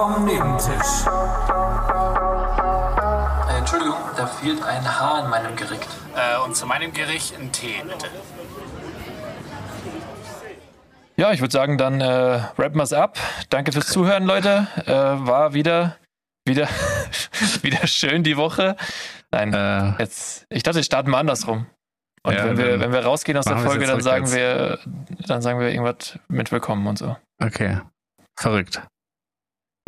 vom Nebentisch. Äh, Entschuldigung, da fehlt ein Haar in meinem Gericht. Äh, und zu meinem Gericht ein Tee, bitte. Ja, ich würde sagen, dann äh, rappen wir es ab. Danke fürs Zuhören, Leute. Äh, war wieder, wieder, wieder schön die Woche. Nein, Äh, jetzt, ich dachte, wir starten mal andersrum. Und Ja, wenn, wir, wenn wir rausgehen aus der Folge, dann sagen wir, dann sagen wir irgendwas mit Willkommen und so. okay. Verrückt.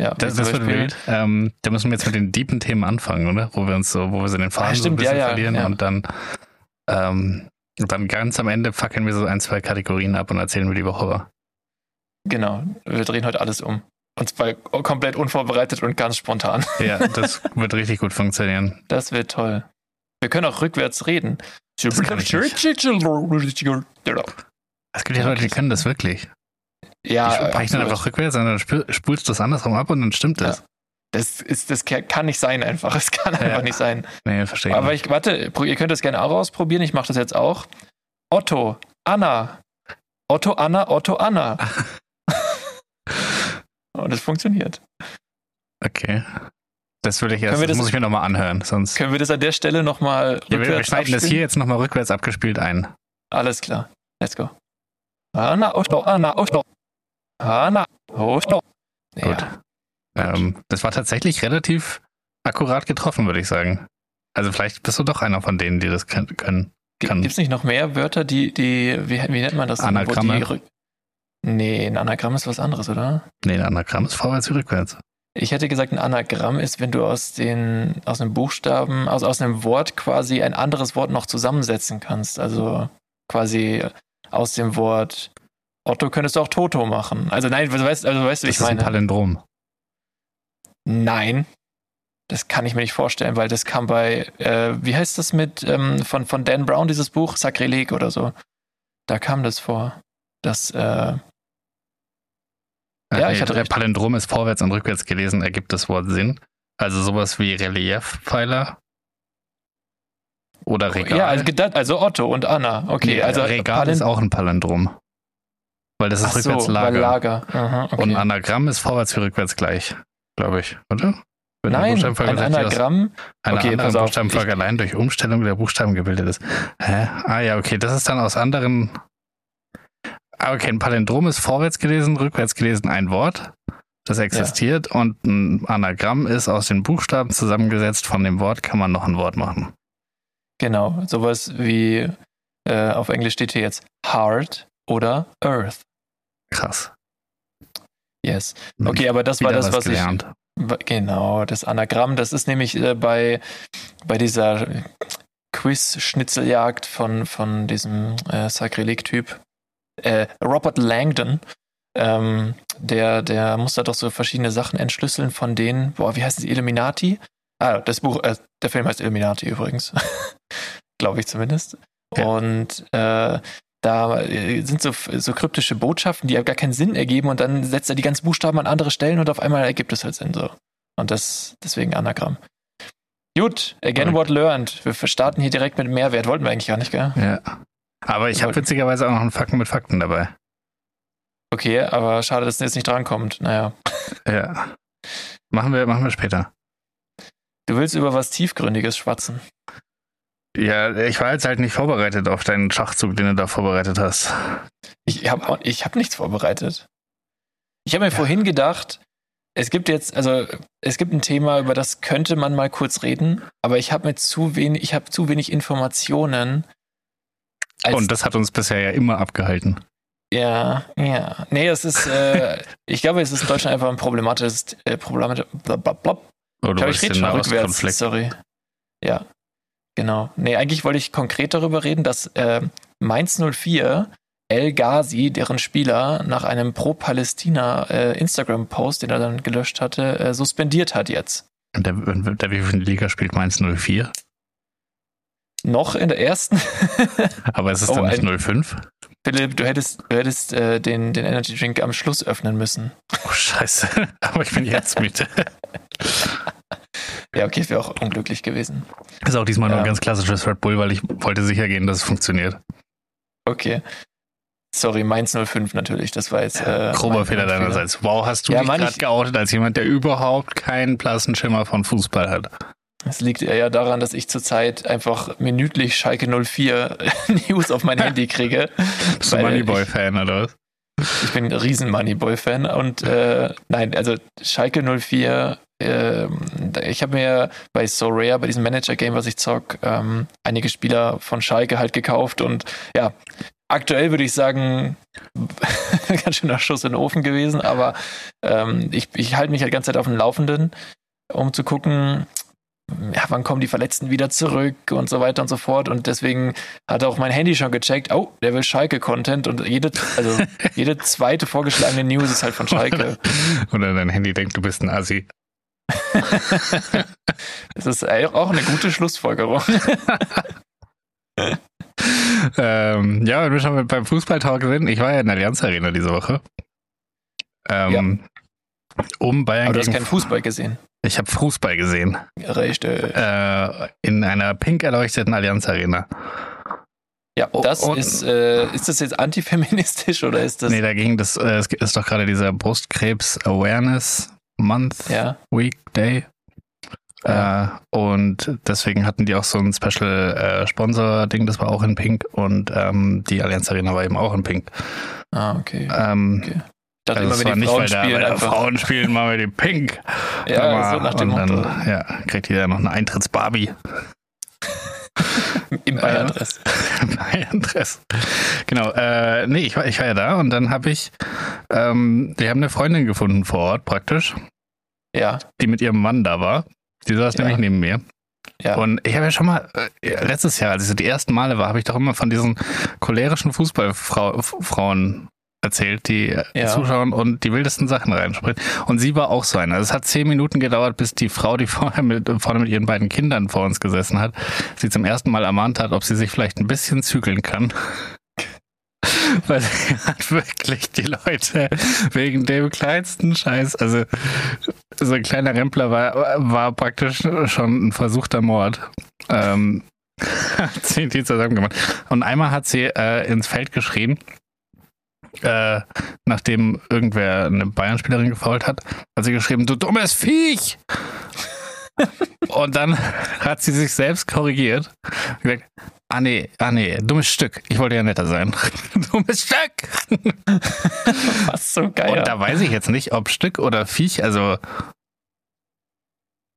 Ja, Das, das wird wild. Ähm, da müssen wir jetzt mit den deepen Themen anfangen, oder? Wo wir uns so, wo wir so den Faden Ah, so ein stimmt, ja, bisschen ja, verlieren ja. und dann, ähm, und dann ganz am Ende fackeln wir so ein, zwei Kategorien ab und erzählen, wie die Woche war. Genau, wir drehen heute alles um. Und zwar komplett unvorbereitet und ganz spontan. Ja, das wird richtig gut funktionieren. Das wird toll. Wir können auch rückwärts reden. Das kann ich Es gibt ja Leute, die können das wirklich. Ja, die sprechen dann einfach rückwärts und dann spulst du das andersrum ab und dann stimmt das. Das, ist, das kann nicht sein einfach. Es kann einfach Ja. nicht sein. Nee, verstehe ich. Aber ich, warte, ihr könnt das gerne auch ausprobieren. Ich mache das jetzt auch. Otto, Anna. Otto, Anna, Otto, Anna. Und es funktioniert. Okay. Das will ich wir das das- muss ich mir nochmal anhören. Sonst. Können wir das an der Stelle nochmal Ja, wir, wir rückwärts schneiden das abspielen? hier jetzt nochmal rückwärts abgespielt ein. Alles klar. Let's go. Anna, Otto, Anna, Otto. Anna, Otto. Ja. Gut. Ähm, das war tatsächlich relativ akkurat getroffen, würde ich sagen. Also vielleicht bist du doch einer von denen, die das können. Gibt es nicht noch mehr Wörter, die, die, wie, wie nennt man das? Anagramme? Die, nee, ein Anagramm ist was anderes, oder? Nee, ein Anagramm ist vorwärts wie rückwärts. Ich hätte gesagt, ein Anagramm ist, wenn du aus den, aus einem Buchstaben, also aus einem Wort quasi ein anderes Wort noch zusammensetzen kannst. Also quasi aus dem Wort Otto könntest du auch Toto machen. Also nein, du weißt, also weißt du, Das ich ist ein meine. Palindrom. Nein. Das kann ich mir nicht vorstellen, weil das kam bei, äh, wie heißt das mit, ähm, von, von Dan Brown, dieses Buch, Sakrileg oder so. Da kam das vor. Das, äh, Ja, Äh, ich hatte recht. Palindrom ist vorwärts und rückwärts gelesen, ergibt das Wort Sinn. Also sowas wie Reliefpfeiler oder Regal. ja, also, also Otto und Anna. Okay, Nee, also Regal ist auch ein Palindrom. Weil das ist Ach so, rückwärts weil Lager. Lager. Aha, okay. Und Anagramm ist vorwärts wie rückwärts gleich, glaube ich, oder? Wenn Nein, ein Anagramm. einer Okay, auf, Buchstabenfolge allein durch Umstellung der Buchstaben gebildet ist. Hä? Ah ja, okay, das ist dann aus anderen. Ah, okay, ein Palindrom ist vorwärts gelesen, rückwärts gelesen ein Wort, das existiert und ein Anagramm ist aus den Buchstaben zusammengesetzt. Von dem Wort kann man noch ein Wort machen. Genau, sowas wie äh, auf Englisch steht hier jetzt Heart oder Earth. Krass. Yes. Okay, aber das war das, was gelernt. ich. Genau, das Anagramm, das ist nämlich äh, bei, bei dieser Quiz-Schnitzeljagd von, von diesem äh, Sakrileg-Typ, äh, Robert Langdon. Ähm, der, der muss da doch so verschiedene Sachen entschlüsseln von denen, boah, wie heißen sie, Illuminati? Ah, das Buch, äh, der Film heißt Illuminati übrigens. Glaube ich zumindest. Ja. Und äh, da äh, sind so, so kryptische Botschaften, die ja gar keinen Sinn ergeben und dann setzt er die ganzen Buchstaben an andere Stellen und auf einmal ergibt es halt Sinn so. Und das deswegen Anagramm. Gut, again Correct. what learned. Wir starten hier direkt mit Mehrwert. Wollten wir eigentlich gar nicht, gell? Ja. Aber ich habe witzigerweise auch noch einen Fakten mit Fakten dabei. Okay, aber schade, dass es jetzt nicht drankommt. Naja. Ja. Machen wir, machen wir später. Du willst über was Tiefgründiges schwatzen. Ja, ich war jetzt halt nicht vorbereitet auf deinen Schachzug, den du da vorbereitet hast. Ich habe ich hab nichts vorbereitet. Ich habe mir vorhin gedacht, es gibt jetzt, also es gibt ein Thema, über das könnte man mal kurz reden, aber ich habe mir zu wenig, ich habe zu wenig Informationen. Und das hat uns bisher ja immer abgehalten. ja, ja. Nee, es ist, äh, ich glaube, es ist in Deutschland einfach ein problematisches, äh, problematisches, blablabla. Oder Ich glaube, ich rede schon rückwärts. Nahostkonflikt. Sorry. Ja, genau. Nee, eigentlich wollte ich konkret darüber reden, dass äh, Mainz 04 El Ghazi, deren Spieler, nach einem pro-Palästina äh, den er dann gelöscht hatte, äh, suspendiert hat jetzt. Und der, der wie viel Liga spielt Mainz 04? Noch in der ersten. Aber es ist Oh, dann nicht ein- 05? Philipp, du hättest, du hättest äh, den, den Energy Drink am Schluss öffnen müssen. Oh, scheiße. Aber ich bin jetzt müde. Ja, okay, wäre auch unglücklich gewesen. Ist auch diesmal nur Ja. ein ganz klassisches Red Bull, weil ich wollte sicher gehen, dass es funktioniert. Okay. sorry, Mainz 05 natürlich. Das war jetzt. Äh, Grober Fehler deinerseits. Wow, hast du Ja, dich gerade ich- geoutet als jemand, der überhaupt keinen blassen Schimmer von Fußball hat? Es liegt eher daran, dass ich zurzeit einfach minütlich Schalke 04 News auf mein Handy kriege. Bist du Moneyboy-Fan oder was? Ich, ich bin ein riesen Moneyboy-Fan und äh, nein, also Schalke 04, ähm, ich habe mir bei So Rare, bei diesem Manager-Game, was ich zock, ähm, einige Spieler von Schalke halt gekauft und ja, aktuell würde ich sagen, ganz schöner Schuss in den Ofen gewesen, aber ähm, ich, ich halte mich halt die ganze Zeit auf dem Laufenden, um zu gucken, ja, wann kommen die Verletzten wieder zurück und so weiter und so fort. Und deswegen hat auch mein Handy schon gecheckt, oh, der will Schalke-Content und jede, also jede zweite vorgeschlagene News ist halt von Schalke. Oder dein Handy denkt, du bist ein Assi. Das ist auch eine gute Schlussfolgerung. ähm, ja, wenn wir schon beim Fußballtalk sind, ich war ja in der Allianz Arena diese Woche. Ähm, Um Bayern Aber du hast keinen Fußball gesehen. Ich habe Fußball gesehen. Recht. Äh, in einer pink erleuchteten Allianz Arena. ja, oh, das und- ist, äh, ist das jetzt antifeministisch oder ist das, nee, da ging das, äh, ist doch gerade dieser Brustkrebs Awareness Month ja, Week Day. Äh, und deswegen hatten die auch so ein Special äh, Sponsor-Ding, das war auch in Pink und ähm, die Allianz Arena war eben auch in Pink. ah, okay. Ähm, Okay. Dachte also immer, wenn die nicht, Frauen weil da, spielen, da einfach. Frauen spielen, machen wir die Pink. ja, so nach dem und Motto. dann, ja, kriegt jeder noch eine Eintritts-Barbie. Im Bayern-Dress. Bayern-Dress. Genau, äh, nee, ich war, ich war ja da und dann habe ich, ähm, wir haben eine Freundin gefunden vor Ort praktisch, Ja, die mit ihrem Mann da war. Die saß Ja. nämlich neben mir. ja. Und ich habe ja schon mal, äh, letztes Jahr, als ich so die ersten Male war, habe ich doch immer von diesen cholerischen Fußballfrauen erzählt, die äh, Ja. zuschauen und die wildesten Sachen reinspringen. Und sie war auch so eine. Also es hat zehn Minuten gedauert, bis die Frau, die vorher mit, vorne mit ihren beiden Kindern vor uns gesessen hat, sie zum ersten Mal ermahnt hat, ob sie sich vielleicht ein bisschen zügeln kann. Weil sie hat wirklich die Leute wegen dem kleinsten Scheiß, also so ein kleiner Rempler war, war praktisch schon ein versuchter Mord. Ähm, hat sie die zusammen gemacht. Und einmal hat sie äh, ins Feld geschrien, äh, nachdem irgendwer eine Bayern-Spielerin gefault hat, hat sie geschrieben, du dummes Viech! Und dann hat sie sich selbst korrigiert. und Gesagt, ah nee, ah nee, dummes Stück. Ich wollte ja netter sein. dummes Stück! Was so geil. Und da weiß ich jetzt nicht, ob Stück oder Viech, also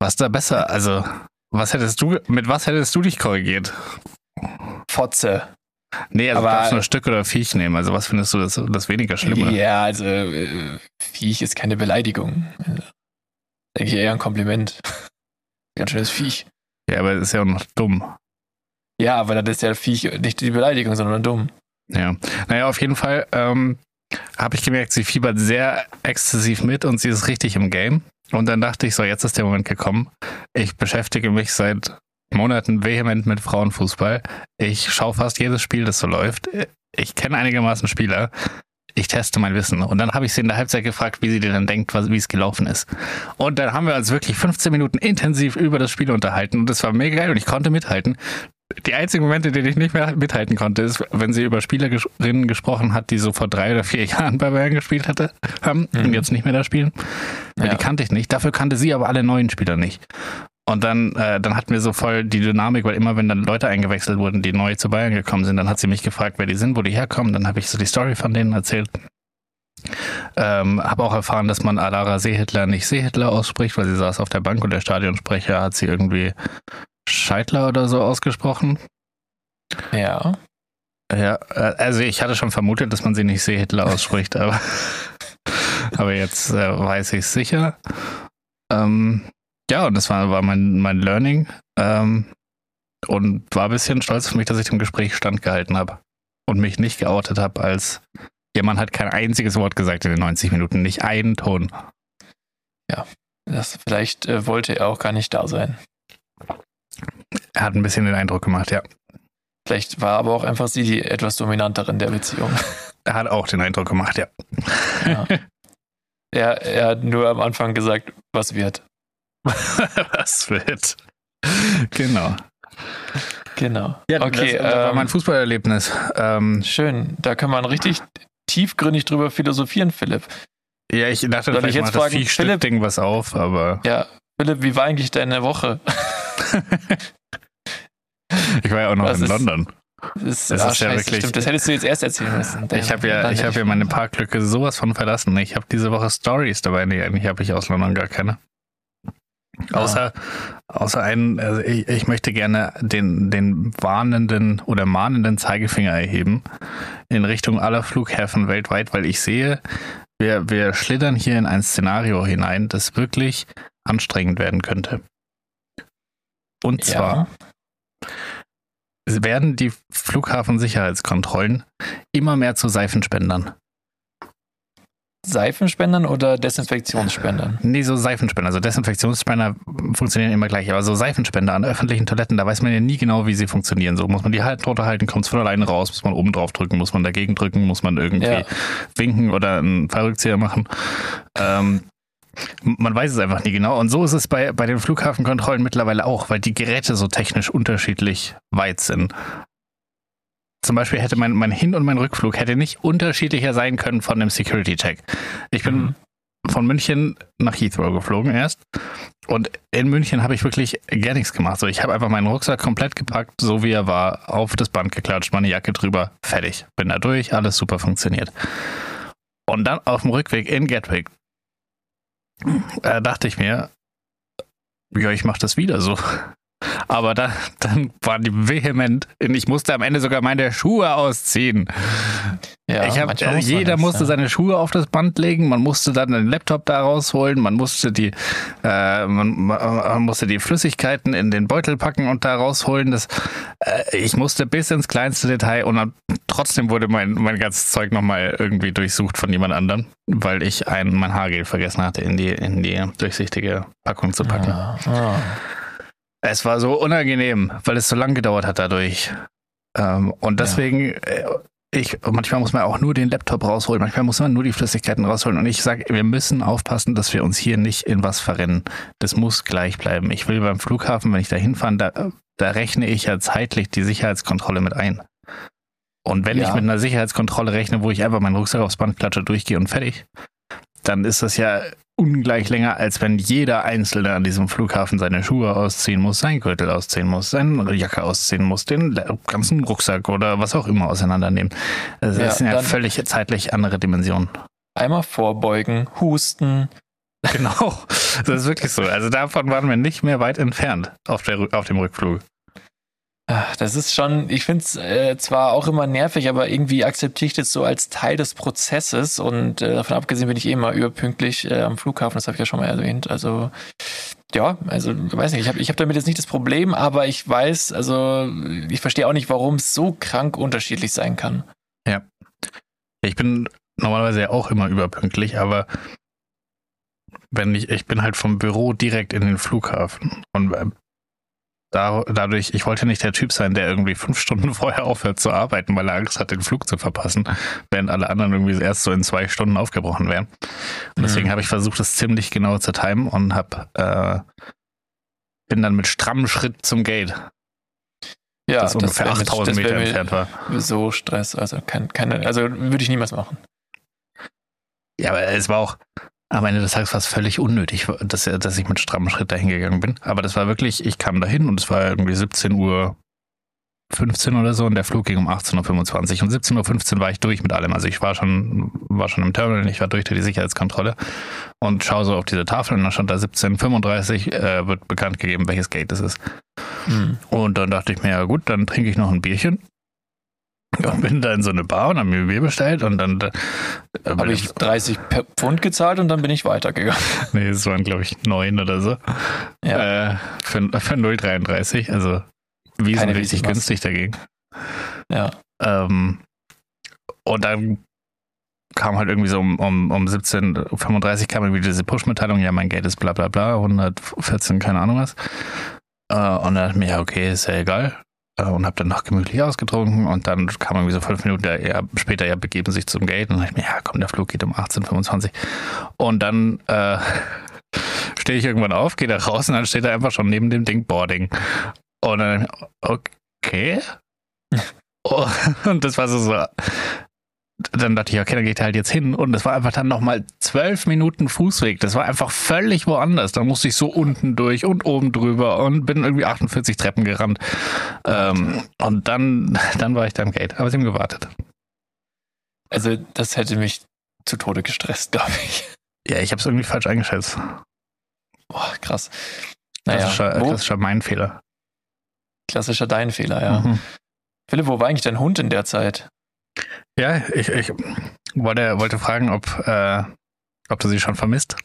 was da besser, also was hättest du, mit was hättest du dich korrigiert? Fotze. Nee, also Aber- darfst nur Stück oder Viech nehmen, also was findest du das, das weniger Schlimme? Ja, also äh, Viech ist keine Beleidigung. Denke ich eher ein Kompliment. Ganz schönes Viech. Ja, aber es ist ja auch noch dumm. Ja, aber das ist ja Viech nicht die Beleidigung, sondern dumm. Ja. Naja, auf jeden Fall ähm, habe ich gemerkt, sie fiebert sehr exzessiv mit und sie ist richtig im Game. Und dann dachte ich so, jetzt ist der Moment gekommen. Ich beschäftige mich seit Monaten vehement mit Frauenfußball. Ich schaue fast jedes Spiel, das so läuft. Ich kenne einigermaßen Spieler. Ich teste mein Wissen. Und dann habe ich sie in der Halbzeit gefragt, wie sie denn dann denkt, wie es gelaufen ist. Und dann haben wir uns wirklich 15 Minuten intensiv über das Spiel unterhalten. Und das war mega geil und ich konnte mithalten. Die einzigen Momente, in denen ich nicht mehr mithalten konnte, ist, wenn sie über Spielerinnen gesprochen hat, die so vor drei oder vier Jahren bei Bayern gespielt hatte, haben Mhm. und jetzt nicht mehr da spielen. Weil Ja. Die kannte ich nicht. Dafür kannte sie aber alle neuen Spieler nicht. Und dann, äh, dann hatten wir so voll die Dynamik, weil immer wenn dann Leute eingewechselt wurden, die neu zu Bayern gekommen sind, dann hat sie mich gefragt, wer die sind, wo die herkommen. Dann habe ich so die Story von denen erzählt. Ähm, habe auch erfahren, dass man Alara Seehitler nicht Seehitler ausspricht, weil sie saß auf der Bank und der Stadionsprecher hat sie irgendwie Scheitler oder so ausgesprochen. Ja. Ja, äh, also ich hatte schon vermutet, dass man sie nicht Seehitler ausspricht, aber, aber jetzt äh, weiß ich es sicher. Ähm, ja, und das war, war mein, mein Learning. Ähm, und war ein bisschen stolz auf mich, dass ich dem Gespräch standgehalten habe und mich nicht geoutet habe als jemand hat kein einziges Wort gesagt in den 90 Minuten, nicht einen Ton. Das, vielleicht äh, wollte er auch gar nicht da sein. Er hat ein bisschen den Eindruck gemacht, ja. Vielleicht war aber auch einfach sie die etwas dominanterin der Beziehung. Er hat auch den Eindruck gemacht, ja. Ja. er, er hat nur am Anfang gesagt, was wird. Was wird? Genau. Genau. Ja, okay, das, das war ähm, mein Fußballerlebnis. Ähm, schön. Da kann man richtig tiefgründig drüber philosophieren, Philipp. ja, ich dachte, Soll ich vielleicht jetzt macht das fragen, Philipp? Viehstück-Ding was auf, aber Ja, Philipp, wie war eigentlich deine Woche? ich war ja auch noch Das in ist- London. Das, Das ah, ist ja scheiße, wirklich- Stimmt, das hättest du jetzt erst erzählen müssen. Ich habe ja, ich habe ja meine Parklücke sowas von verlassen. Ich habe diese Woche Stories dabei. Nee, eigentlich habe ich aus London gar keine. Außer, außer einen, also ich, ich möchte gerne den, den warnenden oder mahnenden Zeigefinger erheben in Richtung aller Flughäfen weltweit, weil ich sehe, wir, wir schlittern hier in ein Szenario hinein, das wirklich anstrengend werden könnte. Und zwar werden die Flughafensicherheitskontrollen immer mehr zu Seifenspendern. Seifenspendern oder Desinfektionsspendern? Nee, so Seifenspender. Also Desinfektionsspender funktionieren immer gleich, aber so Seifenspender an öffentlichen Toiletten, da weiß man ja nie genau, wie sie funktionieren. So muss man die halt drunter halten, kommt es von alleine raus, muss man oben drauf drücken, muss man dagegen drücken, muss man irgendwie Ja. winken oder einen Fallrückzieher machen. Ähm, man weiß es einfach nie genau. Und so ist es bei, bei den Flughafenkontrollen mittlerweile auch, weil die Geräte so technisch unterschiedlich weit sind. Zum Beispiel hätte mein, mein Hin- und mein Rückflug hätte nicht unterschiedlicher sein können von dem Security-Check. Ich bin Mhm. von München nach Heathrow geflogen erst. Und in München habe ich wirklich gar nichts gemacht. So, ich habe einfach meinen Rucksack komplett gepackt, so wie er war, auf das Band geklatscht, meine Jacke drüber, fertig. Bin da durch, alles super funktioniert. Und dann auf dem Rückweg in Gatwick äh, dachte ich mir, ja, ich mache das wieder so. Aber da, dann waren die vehement. Ich musste am Ende sogar meine Schuhe ausziehen. Ja, ich hab, äh, jeder musste ja. seine Schuhe auf das Band legen, man musste dann den Laptop da rausholen, man musste die, äh, man, man musste die Flüssigkeiten in den Beutel packen und da rausholen. Das, äh, ich musste bis ins kleinste Detail und dann, trotzdem wurde mein, mein ganzes Zeug nochmal irgendwie durchsucht von jemand anderem, weil ich ein, mein Haargel vergessen hatte, in die, in die durchsichtige Packung zu packen. Ja. Ah. Es war so unangenehm, weil es so lang gedauert hat dadurch. Ähm, und deswegen, äh, ich, manchmal muss man auch nur den Laptop rausholen, manchmal muss man nur die Flüssigkeiten rausholen. Und ich sage, wir müssen aufpassen, dass wir uns hier nicht in was verrennen. Das muss gleich bleiben. Ich will beim Flughafen, wenn ich da hinfahre, da, da rechne ich ja zeitlich die Sicherheitskontrolle mit ein. Und wenn Ja. ich mit einer Sicherheitskontrolle rechne, wo ich einfach meinen Rucksack aufs Band klatsche, durchgehe und fertig, dann ist das ja ungleich länger, als wenn jeder Einzelne an diesem Flughafen seine Schuhe ausziehen muss, seinen Gürtel ausziehen muss, seine Jacke ausziehen muss, den ganzen Rucksack oder was auch immer auseinandernehmen. Das Ja, sind ja völlig zeitlich andere Dimensionen. Einmal vorbeugen, husten. Genau, das ist wirklich so. Also davon waren wir nicht mehr weit entfernt auf, der, auf dem Rückflug. Das ist schon, ich finde es äh, zwar auch immer nervig, aber irgendwie akzeptiere ich das so als Teil des Prozesses und äh, davon abgesehen bin ich eh immer überpünktlich äh, am Flughafen, das habe ich ja schon mal erwähnt. Also ja, also weiß nicht, ich habe ich hab damit jetzt nicht das Problem, aber ich weiß, also ich verstehe auch nicht, warum es so krank unterschiedlich sein kann. Ich bin normalerweise ja auch immer überpünktlich, aber wenn ich, ich bin halt vom Büro direkt in den Flughafen und äh, da, dadurch, ich wollte nicht der Typ sein, der irgendwie fünf Stunden vorher aufhört zu arbeiten, weil er Angst hat, den Flug zu verpassen, während alle anderen irgendwie erst so in zwei Stunden aufgebrochen wären. Und deswegen Mhm. habe ich versucht, das ziemlich genau zu timen und habe äh, bin dann mit strammem Schritt zum Gate, Ja, das ungefähr wär mit- 8000 das Meter entfernt war. So Stress, also kein, keine, also würde ich niemals machen. Ja, aber es war auch am Ende des Tages fast völlig unnötig, dass, dass ich mit strammem Schritt dahin gegangen bin. Aber das war wirklich, ich kam dahin und es war irgendwie 17 Uhr 15 oder so und der Flug ging um 18.25 Uhr. Und 17.15 Uhr war ich durch mit allem. Also ich war schon, war schon im Terminal, ich war durch durch die Sicherheitskontrolle und schaue so auf diese Tafel und da stand da 17.35 äh, wird bekannt gegeben, welches Gate es ist. Hm. Und dann dachte ich mir, ja gut, dann trinke ich noch ein Bierchen. Und bin da in so eine Bar und habe mir Bier bestellt und dann äh, Habe ich 30 per Pfund gezahlt und dann bin ich weitergegangen. Nee, es waren, glaube ich, neun oder so. Ja. Äh, für, für 0,33, also wesentlich günstig dagegen. Ja. Ähm, und dann kam halt irgendwie so um, um, um 17.35 kam irgendwie diese Push-Mitteilung, ja, mein Geld ist bla bla bla, 114, keine Ahnung was. Äh, und dann dachte ich mir, ja, okay, ist ja egal. Äh, und habe dann noch gemütlich ausgetrunken und dann kam irgendwie so fünf Minuten ja, später, ja, begeben sich zum Gate und dann dachte ich mir, ja, komm, der Flug geht um 18.25 Und dann äh, stehe ich irgendwann auf, gehe da raus und dann steht er einfach schon neben dem Ding Boarding. Und dann, okay. oh, und das war so, so. Dann dachte ich, okay, dann geht er halt jetzt hin. Und es war einfach dann nochmal zwölf Minuten Fußweg. Das war einfach völlig woanders. Da musste ich so unten durch und oben drüber und bin irgendwie 48 Treppen gerannt. Ähm, und dann, dann war ich da im Gate. Aber sie haben gewartet. Also, das hätte mich zu Tode gestresst, glaube ich. Ja, ich habe es irgendwie falsch eingeschätzt. Boah, krass. Naja, Naja, klassischer, wo, klassischer mein Fehler. klassischer dein Fehler, ja. Mhm. Philipp, wo war eigentlich dein Hund in der Zeit? Ja, ich, ich wollte, wollte fragen, ob, äh, ob du sie schon vermisst.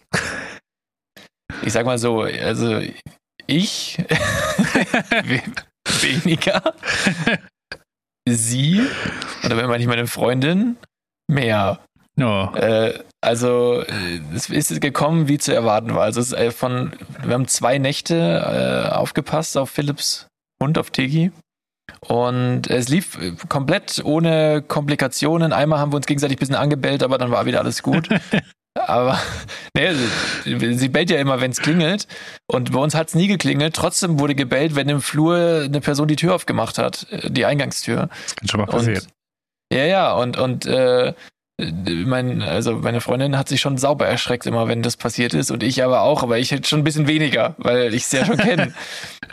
Ich sag mal so, also ich we- weniger. Sie, oder wenn man nicht meine Freundin, mehr. No. Äh, also äh, es ist gekommen, wie zu erwarten war. Also es ist äh, von, wir haben zwei Nächte äh, aufgepasst auf Philips Hund, auf Tigi. Und es lief äh, komplett ohne Komplikationen. Einmal haben wir uns gegenseitig ein bisschen angebellt, aber dann war wieder alles gut. aber nee, sie, sie bellt ja immer, wenn es klingelt. Und bei uns hat es nie geklingelt. Trotzdem wurde gebellt, wenn im Flur eine Person die Tür aufgemacht hat, äh, die Eingangstür. Das kann schon mal passieren. Und, ja, ja, und, und äh, mein, also meine Freundin hat sich schon sauber erschreckt immer, wenn das passiert ist. Und ich aber auch, aber ich hätte schon ein bisschen weniger, weil ich es ja schon kenne.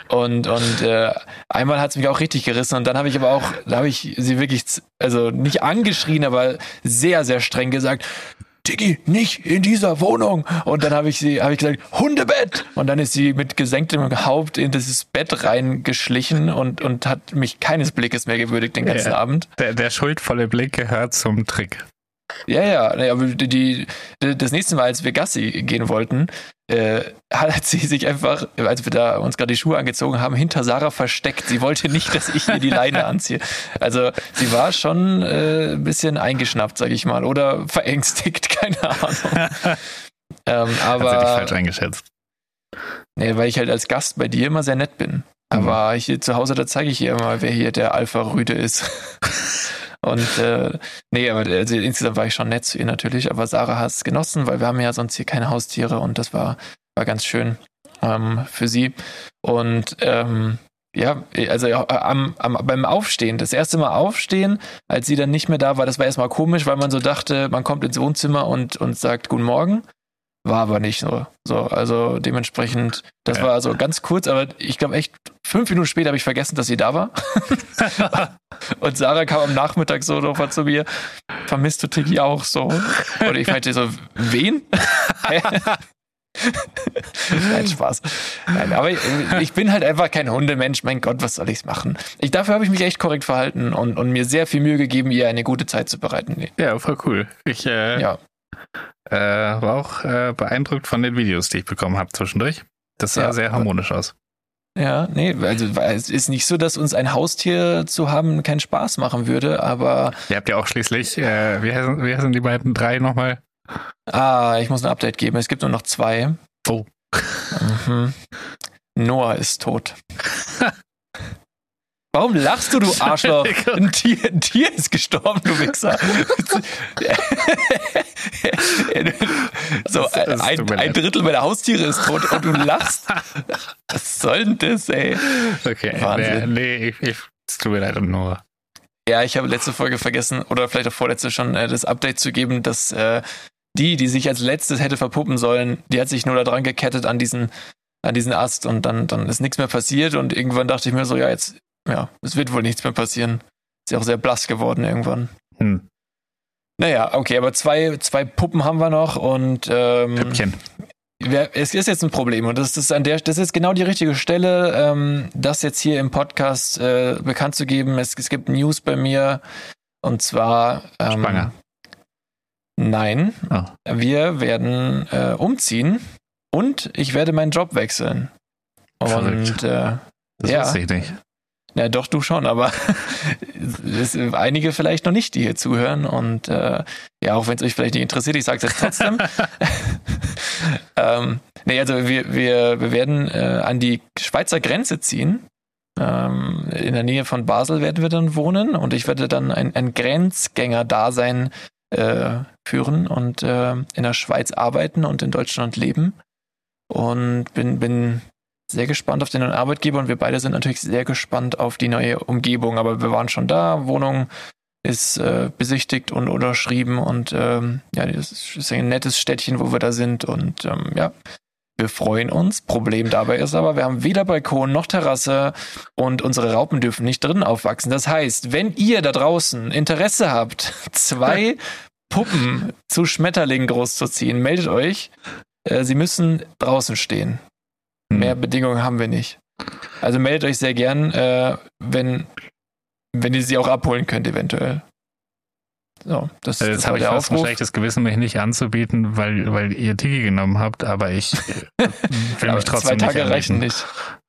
Und, und äh, einmal hat es mich auch richtig gerissen und dann habe ich aber auch, da habe ich sie wirklich, also nicht angeschrien, aber sehr, sehr streng gesagt, Diggi, nicht in dieser Wohnung. Und dann habe ich sie, habe ich gesagt, Hundebett. Und dann ist sie mit gesenktem Haupt in dieses Bett reingeschlichen und, und hat mich keines Blickes mehr gewürdigt den ganzen Ja. Abend. Der, der schuldvolle Blick gehört zum Trick. Ja, ja, nee, aber die, die, das nächste Mal, als wir Gassi gehen wollten, äh, hat sie sich einfach, als wir da uns gerade die Schuhe angezogen haben, hinter Sarah versteckt. Sie wollte nicht, dass ich ihr die Leine anziehe. Also sie war schon äh, ein bisschen eingeschnappt, sag ich mal, oder verängstigt, keine Ahnung. ähm, Hat sie dich aber falsch eingeschätzt. nee, weil ich halt als Gast bei dir immer sehr nett bin. Aber hier zu Hause, da zeige ich ihr immer, wer hier der Alpha-Rüde ist. Und äh, nee, aber also insgesamt war ich schon nett zu ihr natürlich, aber Sarah hat es genossen, weil wir haben ja sonst hier keine Haustiere und das war, war ganz schön ähm, für sie. Und ähm, ja, also am, am, beim Aufstehen, das erste Mal aufstehen, als sie dann nicht mehr da war, das war erstmal komisch, weil man so dachte, man kommt ins Wohnzimmer und, und sagt Guten Morgen. War aber nicht so. so also dementsprechend, das Ja. war so ganz kurz, aber ich glaube echt, fünf Minuten später habe ich vergessen, dass sie da war. Und Sarah kam am Nachmittag so nochmal zu mir, vermisst du Tiki auch so? Und ich meinte so, wen? Nein, Spaß. Nein, aber ich, ich bin halt einfach kein Hundemensch. Mein Gott, was soll ich machen? Ich, dafür habe ich mich echt korrekt verhalten und, und mir sehr viel Mühe gegeben, ihr eine gute Zeit zu bereiten. Ja, voll cool. Ich äh, Ja, äh, war auch äh, beeindruckt von den Videos, die ich bekommen habe zwischendurch. Das sah Ja. sehr harmonisch aus. ja, nee, also es ist nicht so, dass uns ein Haustier zu haben keinen Spaß machen würde, aber Ihr habt ja auch schließlich, äh, wie, heißen, wie heißen die beiden drei nochmal? ah, ich muss ein Update geben. Es gibt nur noch zwei. Oh. Mhm. Noah ist tot. Warum lachst du, du Arschloch? Ein Tier, ein Tier ist gestorben, du Wichser. so, ein, ein. Drittel meiner Haustiere ist tot und du lachst. Was soll denn das, ey? Okay, nee, Wahnsinn. nee ich, ich, es tut mir leid Noah. Ja, ich habe letzte Folge vergessen, oder vielleicht auch vorletzte schon, äh, das Update zu geben, dass äh, die, die sich als letztes hätte verpuppen sollen, die hat sich nur da dran gekettet an diesen, an diesen Ast und dann, dann ist nichts mehr passiert und irgendwann dachte ich mir so, ja, jetzt, ja, es wird wohl nichts mehr passieren. Ist ja auch sehr blass geworden irgendwann. Hm, Naja, okay, aber zwei, zwei Puppen haben wir noch und ähm, Püppchen. Wer- Es ist jetzt ein Problem und das ist an der, das ist genau die richtige Stelle, ähm, das jetzt hier im Podcast äh, bekannt zu geben. Es, es gibt News bei mir und zwar ähm, Schwanger. Nein, Oh. wir werden äh, umziehen und ich werde meinen Job wechseln. Und Verrückt. äh, Das Ja. wusste ich nicht. Ja, doch, du schon, aber es einige vielleicht noch nicht, die hier zuhören. Und äh, ja, auch wenn es euch vielleicht nicht interessiert, ich sage es jetzt trotzdem. ähm, nee, also wir, wir, wir werden äh, an die Schweizer Grenze ziehen. Ähm, in der Nähe von Basel werden wir dann wohnen und ich werde dann ein, ein Grenzgänger-Dasein äh, führen und äh, in der Schweiz arbeiten und in Deutschland leben. Und bin, bin sehr gespannt auf den neuen Arbeitgeber und wir beide sind natürlich sehr gespannt auf die neue Umgebung. Aber wir waren schon da, Wohnung ist äh, besichtigt und unterschrieben und ähm, ja, das ist ein nettes Städtchen, wo wir da sind und ähm, ja, wir freuen uns. Problem dabei ist aber, wir haben weder Balkon noch Terrasse und unsere Raupen dürfen nicht drin aufwachsen. Das heißt, wenn ihr da draußen Interesse habt, zwei Puppen zu Schmetterlingen großzuziehen, meldet euch. Äh, sie müssen draußen stehen. Hm. Mehr Bedingungen haben wir nicht. Also meldet euch sehr gern, äh, wenn, wenn ihr sie auch abholen könnt, eventuell. So, das, also jetzt habe ich fast Aufruf. ein schlechtes Gewissen, mich nicht anzubieten, weil, weil ihr Tiki genommen habt, aber ich will mich trotzdem Zwei Tage nicht reichen nicht.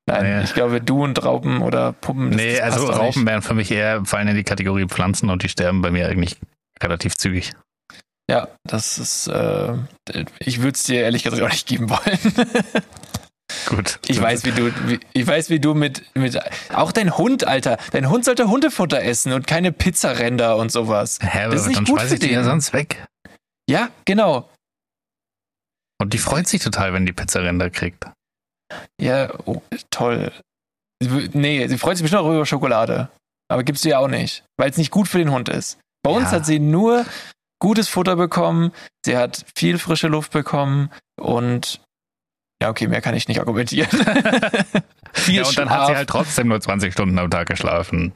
Nein, nee. ich glaube, du und Raupen oder Puppen. Nee, das also Raupen wären für mich eher fallen in die Kategorie Pflanzen und die sterben bei mir eigentlich relativ zügig. Ja, das ist, äh, ich würde es dir ehrlich gesagt auch nicht geben wollen. Gut. Ich weiß, wie du, wie, ich weiß, wie du mit, mit, auch dein Hund, Alter. Dein Hund sollte Hundefutter essen und keine Pizzaränder und sowas. Hä, das ist nicht dann gut für den. ja sonst weg. Ja, genau. Und die freut sich total, wenn die Pizzaränder kriegt. Ja, oh, toll. Nee, sie freut sich bestimmt auch über Schokolade. Aber gibst du ja auch nicht, weil es nicht gut für den Hund ist. Bei uns ja. hat sie nur gutes Futter bekommen, sie hat viel frische Luft bekommen und ja, okay, mehr kann ich nicht argumentieren. viel ja, und dann Schlaf. hat sie halt trotzdem nur 20 Stunden am Tag geschlafen.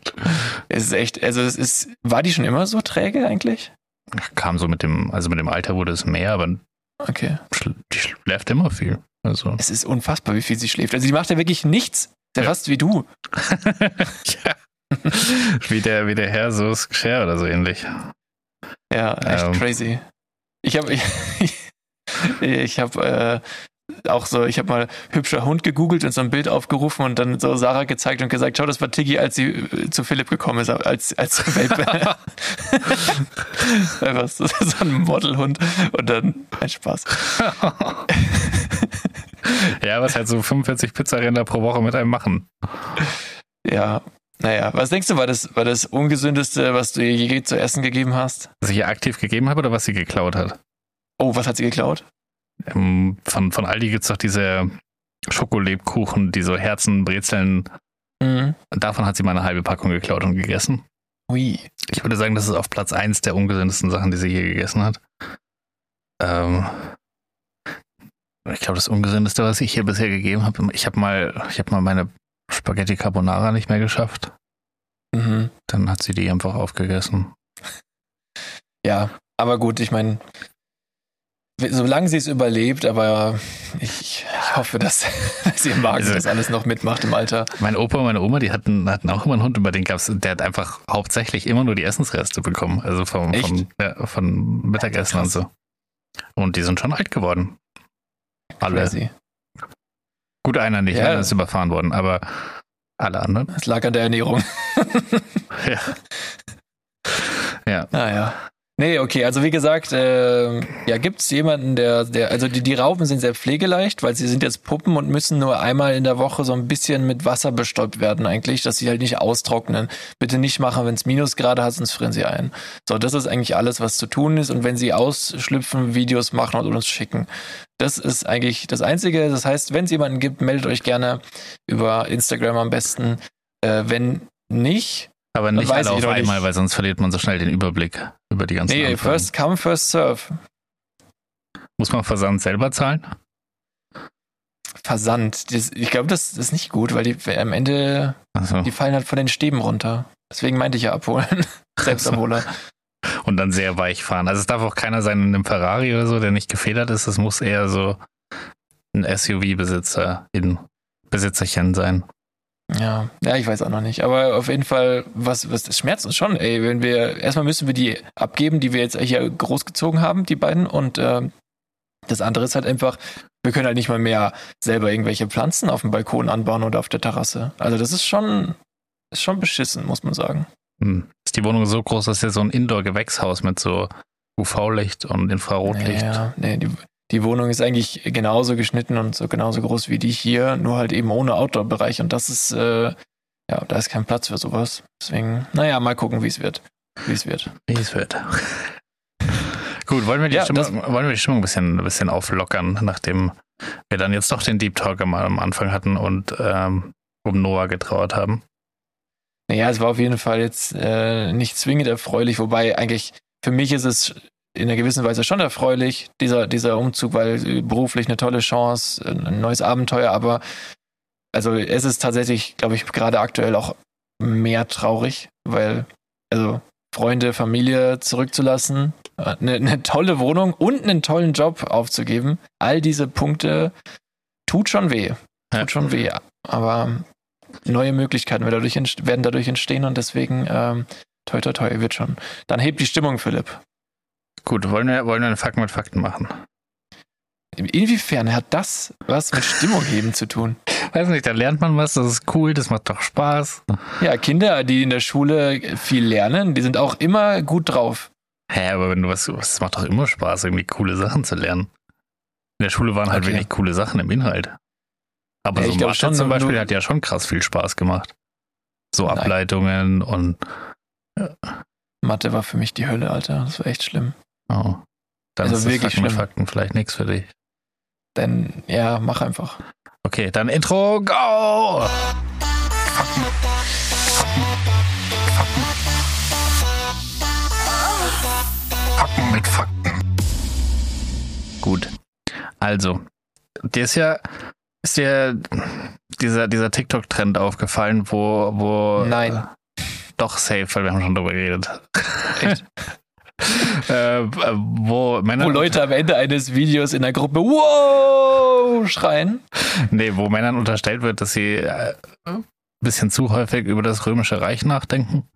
Es ist echt, also es ist, war die schon immer so träge eigentlich? Kam so mit dem, also mit dem Alter wurde es mehr, aber okay. die schläft immer viel. Also. Es ist unfassbar, wie viel sie schläft. Also sie macht ja wirklich nichts. Der ja. fast wie du. ja. wie der, wie der Herr so Share oder so ähnlich. Ja, echt ähm. crazy. Ich habe ich, ich habe äh, auch so, ich habe mal hübscher Hund gegoogelt und so ein Bild aufgerufen und dann so Sarah gezeigt und gesagt, schau, das war Tiggy, als sie äh, zu Philipp gekommen ist, als als Welpe. Einfach so, so ein Modelhund und dann ein Spaß. ja, was halt so 45 Pizzaränder pro Woche mit einem machen. Ja, naja, was denkst du, war das, war das ungesündeste, was du ihr je zu essen gegeben hast? Was ich ihr aktiv gegeben habe oder was sie geklaut hat? Oh, was hat sie geklaut? Ähm, von, von Aldi gibt es doch diese Schokolebkuchen, die so Herzen, Brezeln. Mhm. Davon hat sie mal eine halbe Packung geklaut und gegessen. Ui. Ich würde sagen, das ist auf Platz 1 der ungesündesten Sachen, die sie je gegessen hat. Ähm, ich glaube, das ungesündeste, was ich hier bisher gegeben habe, ich habe mal, ich habe mal meine Spaghetti Carbonara nicht mehr geschafft. Mhm. Dann hat sie die einfach aufgegessen. Ja, aber gut, ich meine, solange sie es überlebt, aber ich, ich hoffe, dass, dass ihr Magen also, das alles noch mitmacht im Alter. Mein Opa und meine Oma, die hatten, hatten auch immer einen Hund, über den gab's, der hat einfach hauptsächlich immer nur die Essensreste bekommen. Also vom, vom ja, von Mittagessen Krass. und so. Und die sind schon alt geworden. Alle. Crazy. Gut, einer nicht, ja. einer ist überfahren worden, aber alle anderen. Es lag an der Ernährung. ja. Ja. Naja. Nee, okay, also wie gesagt, äh, ja, gibt's jemanden, der, der, also die, die Raupen sind sehr pflegeleicht, weil sie sind jetzt Puppen und müssen nur einmal in der Woche so ein bisschen mit Wasser bestäubt werden eigentlich, dass sie halt nicht austrocknen. Bitte nicht machen, wenn es Minusgrade hat, sonst frieren sie ein. So, das ist eigentlich alles, was zu tun ist und wenn sie ausschlüpfen, Videos machen und uns schicken. Das ist eigentlich das Einzige. Das heißt, wenn es jemanden gibt, meldet euch gerne über Instagram am besten. Äh, wenn nicht, aber nicht alle auf einmal, weil sonst verliert man so schnell den Überblick über die ganzen Nee, Anfragen. first come, first serve. Muss man Versand selber zahlen? Versand. Das, ich glaube, das, ist nicht gut, weil die am Ende, so. die fallen halt von den Stäben runter. Deswegen meinte ich ja abholen. Selbstabholer. Und dann sehr weich fahren. Also es darf auch keiner sein in einem Ferrari oder so, der nicht gefedert ist. Es muss eher so ein SUV-Besitzer in Besitzerchen sein. Ja, ja, ich weiß auch noch nicht. Aber auf jeden Fall, was, was das schmerzt uns schon, ey. Wenn wir, erstmal müssen wir die abgeben, die wir jetzt hier großgezogen haben, die beiden. Und äh, das andere ist halt einfach, wir können halt nicht mal mehr selber irgendwelche Pflanzen auf dem Balkon anbauen oder auf der Terrasse. Also das ist schon, ist schon beschissen, muss man sagen. Hm. Ist die Wohnung so groß, dass hier so ein Indoor-Gewächshaus mit so UV-Licht und Infrarotlicht? Ja, nee, die, die Wohnung ist eigentlich genauso geschnitten und so genauso groß wie die hier, nur halt eben ohne Outdoor-Bereich. Und das ist, äh, ja, da ist kein Platz für sowas. Deswegen, naja, mal gucken, wie es wird. Wie es wird. Wie es wird. Gut, wollen wir die, ja, Stimmung, wollen wir die Stimmung ein bisschen, ein bisschen auflockern, nachdem wir dann jetzt doch den Deep Talk mal am Anfang hatten und ähm, um Noah getrauert haben. Naja, es war auf jeden Fall jetzt äh, nicht zwingend erfreulich, wobei eigentlich für mich ist es in einer gewissen Weise schon erfreulich, dieser, dieser Umzug, weil beruflich eine tolle Chance, ein neues Abenteuer, aber also es ist tatsächlich, glaube ich, gerade aktuell auch mehr traurig, weil, also Freunde, Familie zurückzulassen, eine, eine tolle Wohnung und einen tollen Job aufzugeben, all diese Punkte tut schon weh. Tut Ja. schon weh. Aber neue Möglichkeiten werden dadurch, entst- werden dadurch entstehen und deswegen ähm, toi toi toi wird schon. Dann hebt die Stimmung, Philipp. Gut, wollen wir, wollen wir einen Fakt mit Fakten machen? Inwiefern hat das was mit Stimmung heben zu tun? Weiß nicht, da lernt man was, das ist cool, das macht doch Spaß. Ja, Kinder, die in der Schule viel lernen, die sind auch immer gut drauf. Hä, aber wenn du was, es macht doch immer Spaß, irgendwie coole Sachen zu lernen. In der Schule waren halt Okay. wenig coole Sachen im Inhalt. Aber Ja, so Mathe schon, zum Beispiel hat ja schon krass viel Spaß gemacht. So Nein. Ableitungen und Mathe war für mich die Hölle, Alter. Das war echt schlimm. Oh. Dann Also ist wirklich Fakten mit schlimm. Fakten vielleicht nichts für dich. Denn, ja, mach einfach. Okay, dann Intro, go! Fakten mit Fakten. Gut. Also, dir ist ja, ist dir dieser, dieser TikTok-Trend aufgefallen, wo, wo. Nein. Doch, safe, weil wir haben schon drüber geredet. Echt? äh, wo. Wo Leute am Ende eines Videos in der Gruppe Wow schreien. Nee, wo Männern unterstellt wird, dass sie äh, ein bisschen zu häufig über das Römische Reich nachdenken.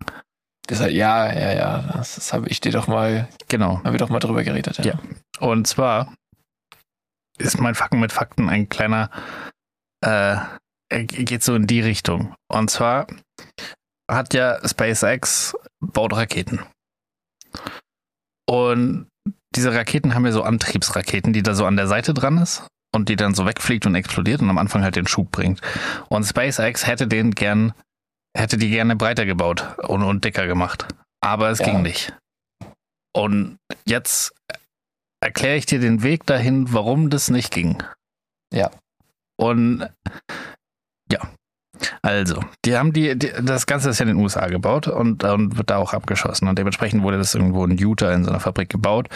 Das, ja, ja, ja. Das, das habe ich dir doch mal, Genau. haben wir doch mal drüber geredet. Ja. Ja. Und zwar ist mein Fakten mit Fakten ein kleiner, äh, geht so in die Richtung. Und zwar hat ja SpaceX baut Raketen. Und diese Raketen haben ja so Antriebsraketen, die da so an der Seite dran ist und die dann so wegfliegt und explodiert und am Anfang halt den Schub bringt. Und SpaceX hätte den gern, hätte die gerne breiter gebaut und, und dicker gemacht. Aber es Ja. ging nicht. Und jetzt erkläre ich dir den Weg dahin, warum das nicht ging. Ja. Und ja. Also, die haben die, die das Ganze ist ja in den USA gebaut und, und wird da auch abgeschossen. Und dementsprechend wurde das irgendwo in Utah in so einer Fabrik gebaut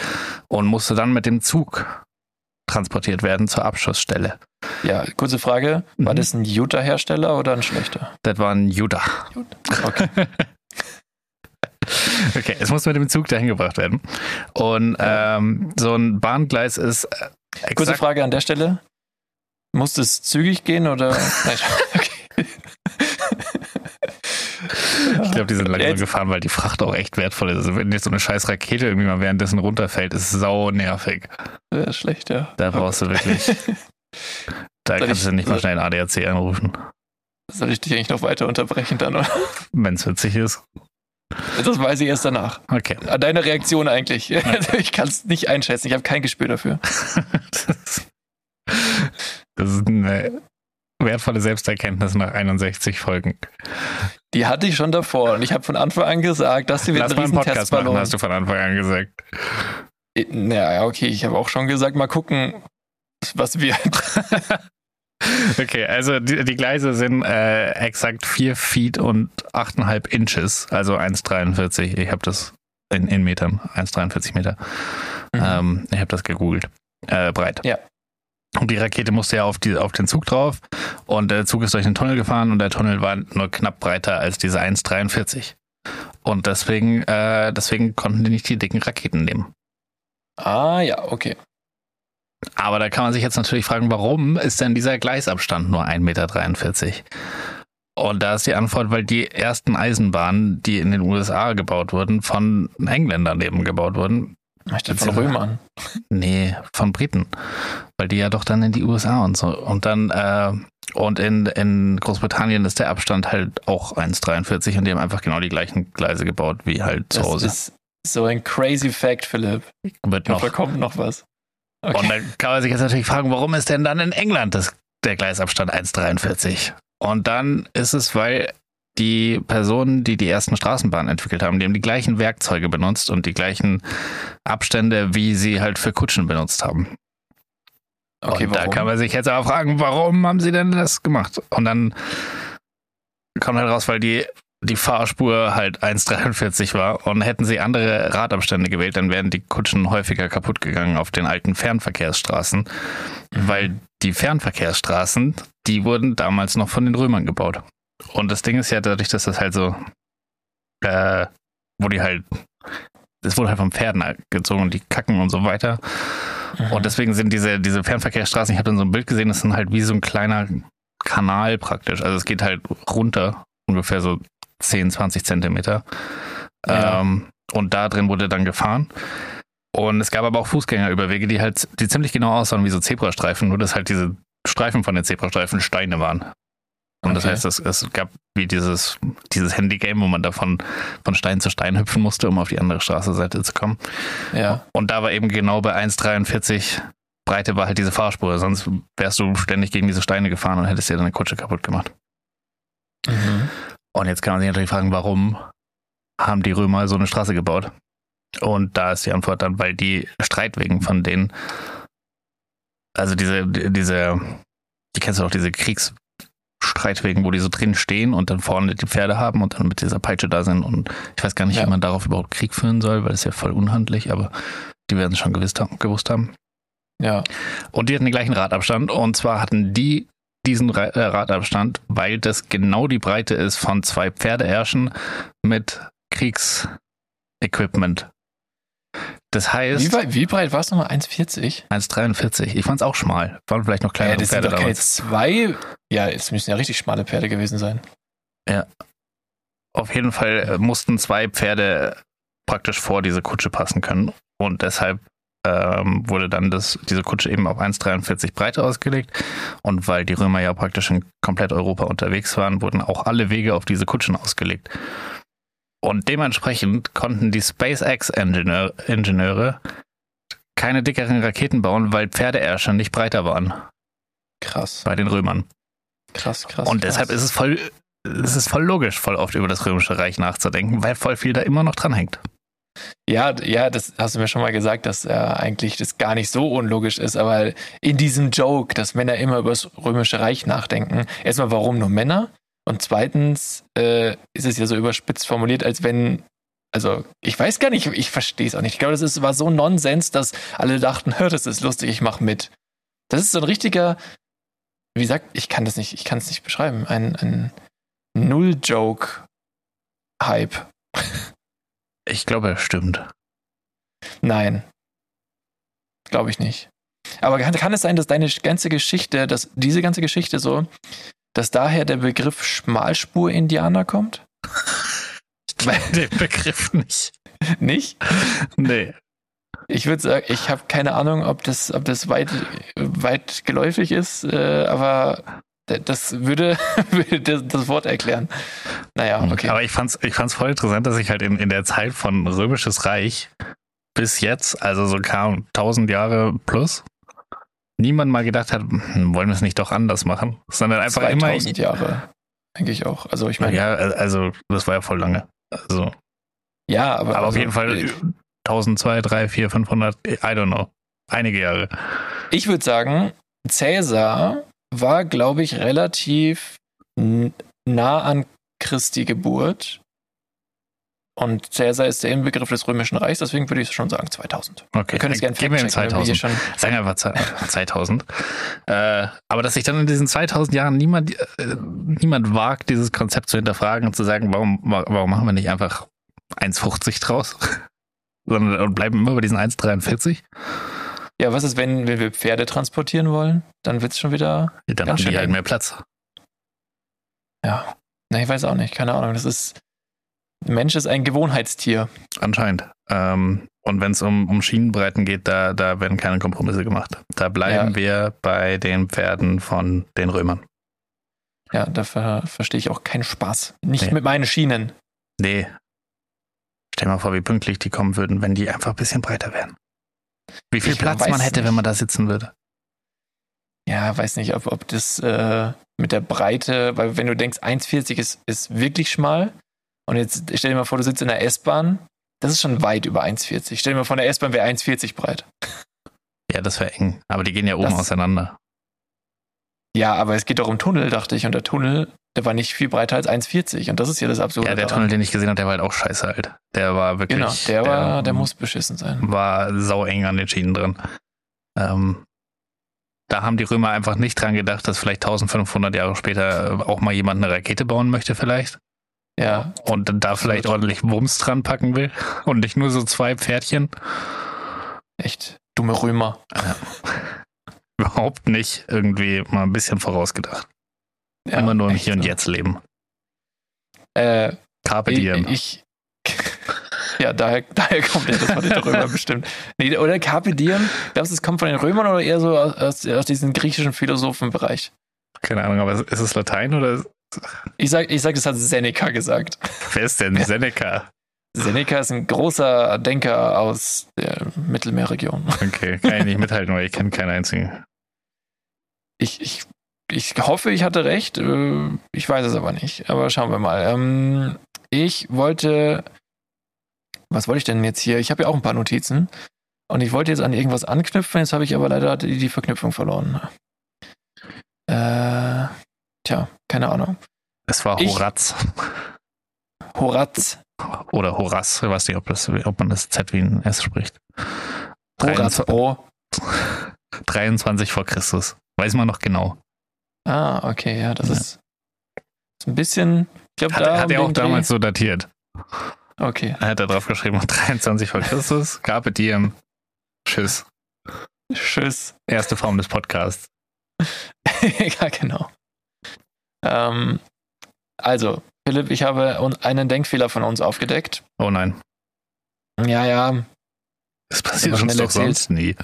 und musste dann mit dem Zug transportiert werden zur Abschussstelle. ja, kurze Frage. War Mhm. das ein Utah-Hersteller oder ein schlechter? Das war ein Utah. Okay. Okay, es muss mit dem Zug dahin gebracht werden. Und ähm, so ein Bahngleis ist äh, Kurze Frage an der Stelle. Muss es zügig gehen oder? Nein, okay. Ich glaube, die sind langsam gefahren, weil die Fracht auch echt wertvoll ist. Also wenn jetzt so eine scheiß Rakete irgendwie mal währenddessen runterfällt, ist es sau nervig. Sehr schlecht, ja. Da brauchst du wirklich, da Soll kannst ich- du nicht mal schnell einen ADAC anrufen, Soll ich dich eigentlich noch weiter unterbrechen dann? Oder? wenn es witzig ist. Das weiß ich erst danach. Okay. An deiner Reaktion eigentlich. Also ich kann es nicht einschätzen. Ich habe kein Gespür dafür. Das ist, das ist eine wertvolle Selbsterkenntnis nach 61 Folgen. Die hatte ich schon davor und ich habe von Anfang an gesagt, dass sie mal einen Podcast machen, Testballon. hast du von Anfang an gesagt. Ja, okay, ich habe auch schon gesagt, mal gucken, was wir. Okay, also die, die Gleise sind äh, exakt 4 Feet und 8,5 Inches, also 1,43. Ich habe das in, in Metern, 1,43 Meter. Ähm, ich habe das gegoogelt. Äh, breit. Ja. Und die Rakete musste ja auf, die, auf den Zug drauf und der Zug ist durch den Tunnel gefahren und der Tunnel war nur knapp breiter als diese 1,43. Und deswegen, äh, deswegen konnten die nicht die dicken Raketen nehmen. Ah, ja, okay. Aber da kann man sich jetzt natürlich fragen, warum ist denn dieser Gleisabstand nur 1,43 Meter? Und da ist die Antwort, weil die ersten Eisenbahnen, die in den USA gebaut wurden, von Engländern eben gebaut wurden. Ich dachte von Römern. Nee, von Briten. Weil die ja doch dann in die USA und so. Und dann, äh, und in, in Großbritannien ist der Abstand halt auch 1,43 und die haben einfach genau die gleichen Gleise gebaut wie halt zu Das Hause. ist so ein crazy Fact, Philipp. Wird noch. da kommt noch was. Und Okay. dann kann man sich jetzt natürlich fragen, warum ist denn dann in England das, der Gleisabstand 1,43? Und dann ist es, weil die Personen, die die ersten Straßenbahnen entwickelt haben, die haben die gleichen Werkzeuge benutzt und die gleichen Abstände, wie sie halt für Kutschen benutzt haben. Okay, und da warum? kann man sich jetzt aber fragen, warum haben sie denn das gemacht? Und dann kommt halt raus, weil die, die Fahrspur halt 1,43 war und hätten sie andere Radabstände gewählt, dann wären die Kutschen häufiger kaputt gegangen auf den alten Fernverkehrsstraßen, Mhm. weil die Fernverkehrsstraßen, die wurden damals noch von den Römern gebaut. Und das Ding ist ja dadurch, dass das halt so, äh, wo die halt, das wurde halt vom Pferden gezogen und die kacken und so weiter. Mhm. Und deswegen sind diese, diese Fernverkehrsstraßen, ich habe dann so ein Bild gesehen, das sind halt wie so ein kleiner Kanal praktisch. Also es geht halt runter, ungefähr so 10, 20 Zentimeter. Ja. Ähm, und da drin wurde dann gefahren. Und es gab aber auch Fußgängerüberwege, die halt, die ziemlich genau aussahen wie so Zebrastreifen, nur dass halt diese Streifen von den Zebrastreifen Steine waren. Und das Okay. heißt, es, es gab wie dieses, dieses Handygame, wo man da von, von Stein zu Stein hüpfen musste, um auf die andere Straßenseite zu kommen. ja. Und da war eben genau bei 1,43 Breite war halt diese Fahrspur. Sonst wärst du ständig gegen diese Steine gefahren und hättest dir deine Kutsche kaputt gemacht. Mhm. Und jetzt kann man sich natürlich fragen, warum haben die Römer so eine Straße gebaut? Und da ist die Antwort dann, weil die Streitwegen von denen, also diese, diese, die kennst du auch, diese Kriegsstreitwegen, wo die so drin stehen und dann vorne die Pferde haben und dann mit dieser Peitsche da sind. Und ich weiß gar nicht, Ja. wie man darauf überhaupt Krieg führen soll, weil das ist ja voll unhandlich, aber die werden es schon gewusst haben. Gewusst haben. Ja. Und die hatten den gleichen Radabstand. Und zwar hatten die diesen äh, Radabstand, weil das genau die Breite ist von zwei Pferdeärschen mit Kriegsequipment. Das heißt, Wie, weit, wie breit war es nochmal? 1,40? 1,43. Ich fand es auch schmal. Waren vielleicht noch Ja, kleinere das sind Pferde doch keine zwei. Ja, es müssen ja richtig schmale Pferde gewesen sein. Auf jeden Fall äh, mussten zwei Pferde praktisch vor diese Kutsche passen können. Und deshalb ähm, wurde dann das, diese Kutsche eben auf 1,43 Breite ausgelegt. Und weil die Römer ja praktisch in komplett Europa unterwegs waren, wurden auch alle Wege auf diese Kutschen ausgelegt. Und dementsprechend konnten die SpaceX-Ingenieure keine dickeren Raketen bauen, weil Pferdeärsche nicht breiter waren Krass. bei den Römern. Krass, krass. Und deshalb krass. ist es voll, es ist voll logisch, voll oft über das Römische Reich nachzudenken, weil voll viel da immer noch dran hängt. Ja, ja, das hast du mir schon mal gesagt, dass äh, eigentlich das gar nicht so unlogisch ist, aber in diesem Joke, dass Männer immer über das Römische Reich nachdenken, erstmal, warum nur Männer? Und zweitens äh, ist es ja so überspitzt formuliert, als wenn, also ich weiß gar nicht, ich verstehe es auch nicht. Ich glaube, das ist, war so Nonsens, dass alle dachten, hör, das ist lustig, ich mach mit. Das ist so ein richtiger, wie gesagt, ich kann das nicht, ich kann es nicht beschreiben, ein, ein Null-Joke-Hype. Ich glaube, es stimmt. Nein. Glaube ich nicht. Aber kann, kann es sein, dass deine ganze Geschichte, dass diese ganze Geschichte so, dass daher der Begriff Schmalspur-Indianer kommt? Den Begriff nicht. Nicht? Nee. Ich würde sagen, ich habe keine Ahnung, ob das, ob das weit, weit geläufig ist, äh, aber das würde, würde das, das Wort erklären. Naja, okay. Aber ich fand's, ich fand's voll interessant, dass ich halt in, in der Zeit von Römisches Reich bis jetzt, also so kam 1000 Jahre plus, niemand mal gedacht hat, hm, wollen wir es nicht doch anders machen, sondern einfach immer. 2000 Jahre, denke ich auch. Also ich meine, Ja, also das war ja voll lange. Also, ja, aber, aber auf also, jeden Fall 1000, 2, 3, 4, 500, I don't know. Einige Jahre. Ich würde sagen, Cäsar war, glaube ich, relativ nah an Christi Geburt. Und Cäsar ist der Inbegriff des Römischen Reichs, deswegen würde ich schon sagen 2000. Okay, Wir können es gerne gehen wir in fact-checken, wenn wir hier 2000. schon. Sagen wir einfach zwei- 2000. Äh, aber dass sich dann in diesen 2000 Jahren niemand, äh, niemand wagt, dieses Konzept zu hinterfragen und zu sagen, warum, wa- warum machen wir nicht einfach 1,50 draus? Sondern und bleiben immer bei diesen 1,43? Ja, was ist, wenn, wenn wir Pferde transportieren wollen? Dann wird es schon wieder. Dann Ganz haben die halt mehr Platz. Ja. Na, ich weiß auch nicht, keine Ahnung. Das ist. Mensch ist ein Gewohnheitstier. Anscheinend. Ähm, und wenn es um, um Schienenbreiten geht, da, da werden keine Kompromisse gemacht. Da bleiben Ja. wir bei den Pferden von den Römern. Ja, da ver verstehe ich auch keinen Spaß. Nicht Nee. mit meinen Schienen. Nee. Stell dir mal vor, wie pünktlich die kommen würden, wenn die einfach ein bisschen breiter wären. Wie viel Ich Platz man hätte, nicht. wenn man da sitzen würde. Ja, weiß nicht, ob, ob das äh, mit der Breite, weil wenn du denkst, 1,40 ist, ist wirklich schmal und jetzt stell dir mal vor, du sitzt in der S-Bahn, das ist schon weit über 1,40. Stell dir mal vor, eine S-Bahn wäre 1,40 breit. Ja, das wäre eng. Aber die gehen ja oben Das- auseinander. Ja, aber es geht doch um Tunnel, dachte ich. Und der Tunnel, der war nicht viel breiter als 1,40. Und das ist ja das Absurde. Ja, der daran. Tunnel, den ich gesehen habe, der war halt auch scheiße halt. Der war wirklich. Genau, der, war, der muss beschissen sein. war sau eng an den Schienen drin. Ähm, da haben die Römer einfach nicht dran gedacht, dass vielleicht 1500 Jahre später auch mal jemand eine Rakete bauen möchte vielleicht Ja, und dann da vielleicht ordentlich Wumms dran packen will und nicht nur so zwei Pferdchen. echt dumme Römer. Überhaupt nicht irgendwie mal ein bisschen vorausgedacht. Ja, Immer nur im Hier und ne? Jetzt leben. Äh, Carpe ich, diem. ich Ja, daher, daher kommt ja das von den Römern bestimmt. Nee, oder Carpe Diem, glaubst du, es kommt von den Römern oder eher so aus, aus, aus diesem griechischen Philosophenbereich? Keine Ahnung, aber ist es Latein oder Ich sag, ich sag, das hat Seneca gesagt. wer ist denn Seneca? Seneca ist ein großer Denker aus der Mittelmeerregion. Okay, kann ich nicht mithalten, weil ich kenne keinen einzigen. Ich, ich, ich hoffe, ich hatte recht. äh, Ich weiß es aber nicht. Aber schauen wir mal. Ähm, Ich wollte. Was wollte ich denn jetzt hier? Ich habe ja auch ein paar Notizen. Und ich wollte jetzt an irgendwas anknüpfen. Jetzt habe ich aber leider die, die Verknüpfung verloren. Äh, tja, keine Ahnung. Es war Ich- Horaz. Horaz. Oder Horaz, ich weiß nicht, ob, das, ob man das Z wie ein S spricht. Horaz Pro. 23 vor Christus. Weiß man noch genau. Ah, okay, ja, das ist, ist ein bisschen. Ich glaube, Hat, da. hat er auch Dreh- damals so datiert. Okay, Er hat da drauf geschrieben, 23 vor Christus, Carpe Diem, Tschüss. tschüss. Erste Form des Podcasts. ja, genau. Ähm, also, Philipp, ich habe einen Denkfehler von uns aufgedeckt. Oh nein, Ja, ja. das passiert uns doch erzählt. sonst nie.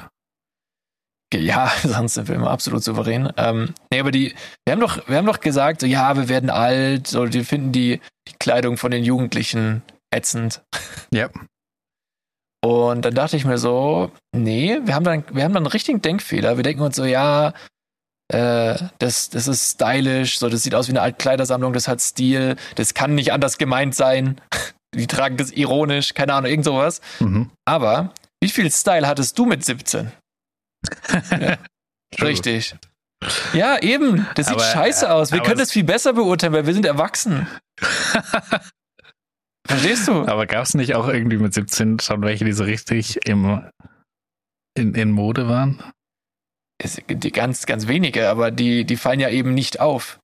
Ja, sonst sind wir immer absolut souverän. Ähm, nee, aber die, wir haben doch, wir haben doch gesagt, so, ja, wir werden alt, so, wir finden die, die Kleidung von den Jugendlichen ätzend. Ja. Und dann dachte ich mir so, nee, wir haben dann, wir haben dann einen richtigen Denkfehler. Wir denken uns so, ja, äh, das, das ist stylisch, so, das sieht aus wie eine Altkleidersammlung, das hat Stil, das kann nicht anders gemeint sein. Die tragen das ironisch, keine Ahnung, irgend sowas. Mhm. Aber wie viel Style hattest du mit 17? True. Richtig. Ja, eben. Das sieht Aber- scheiße aus. Wir können das viel besser beurteilen, weil wir sind erwachsen. Verstehst du? Aber gab es nicht auch irgendwie mit 17 schon welche, die so richtig im, in, in Mode waren? Die ganz, ganz wenige, aber die, die fallen ja eben nicht auf.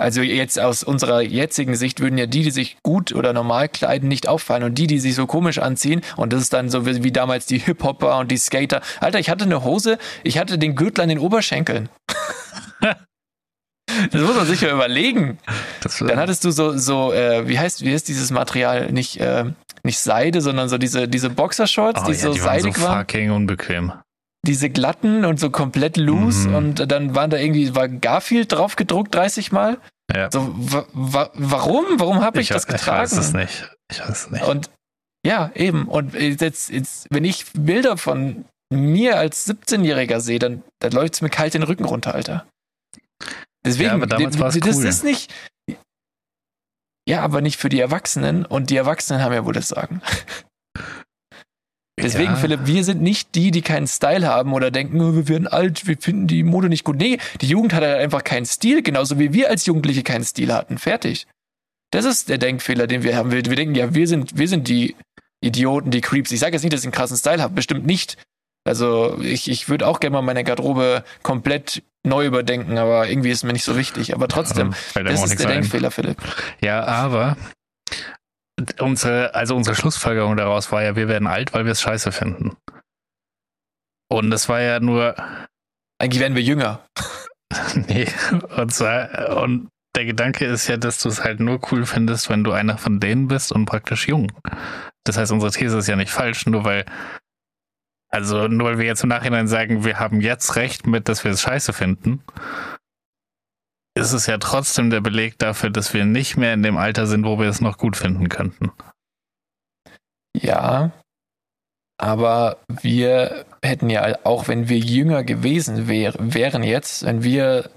Also jetzt aus unserer jetzigen Sicht würden ja die, die sich gut oder normal kleiden, nicht auffallen. Und die, die sich so komisch anziehen, und das ist dann so wie, wie damals die Hip-Hopper und die Skater. Alter, ich hatte eine Hose, ich hatte den Gürtel an den Oberschenkeln. das muss man sich ja überlegen. Das, Dann hattest du so, so äh, wie heißt, wie heißt dieses Material? Nicht, äh, nicht Seide, sondern so diese, diese Boxershorts, oh, die ja, so die waren so seidig waren. fucking unbequem. Diese glatten und so komplett loose Mhm. und dann waren da irgendwie, war Garfield drauf gedruckt 30 Mal. Ja. So, wa wa warum? Warum habe ich, das Ich weiß getragen? es nicht. Ich weiß es nicht. Und ja, eben. Und jetzt, jetzt, wenn ich Bilder von mir als 17-Jähriger sehe, dann, dann läuft es mir kalt den Rücken runter, Alter. Deswegen, Ja, aber damals war es das cool. ist nicht. Ja, aber nicht für die Erwachsenen. Und die Erwachsenen haben ja wohl das Sagen. Deswegen, ja, Philipp, wir sind nicht die, die keinen Style haben oder denken, oh, wir werden alt, wir finden die Mode nicht gut. Nee, die Jugend hat halt einfach keinen Stil, genauso wie wir als Jugendliche keinen Stil hatten. Fertig. Das ist der Denkfehler, den wir haben. Wir, wir denken, ja, wir sind, wir sind die Idioten, die Creeps. Ich sage jetzt nicht, dass ich einen krassen Style habe, bestimmt nicht. Also ich, ich würde auch gerne mal meine Garderobe komplett neu überdenken, aber irgendwie ist mir nicht so wichtig. Aber trotzdem, einem das ist der ein. Denkfehler, Philipp. Ja, aber unsere, also unsere Schlussfolgerung daraus war ja, wir werden alt, weil wir es scheiße finden. Und das war ja nur, Eigentlich werden wir jünger. nee, und zwar, und der Gedanke ist ja, dass du es halt nur cool findest, wenn du einer von denen bist und praktisch jung. Das heißt, unsere These ist ja nicht falsch, nur weil, also nur weil wir jetzt im Nachhinein sagen, wir haben jetzt recht mit, dass wir es scheiße finden, ist es ja trotzdem der Beleg dafür, dass wir nicht mehr in dem Alter sind, wo wir es noch gut finden könnten. Ja, aber wir hätten ja, auch wenn wir jünger gewesen wär, wären jetzt, wenn wir,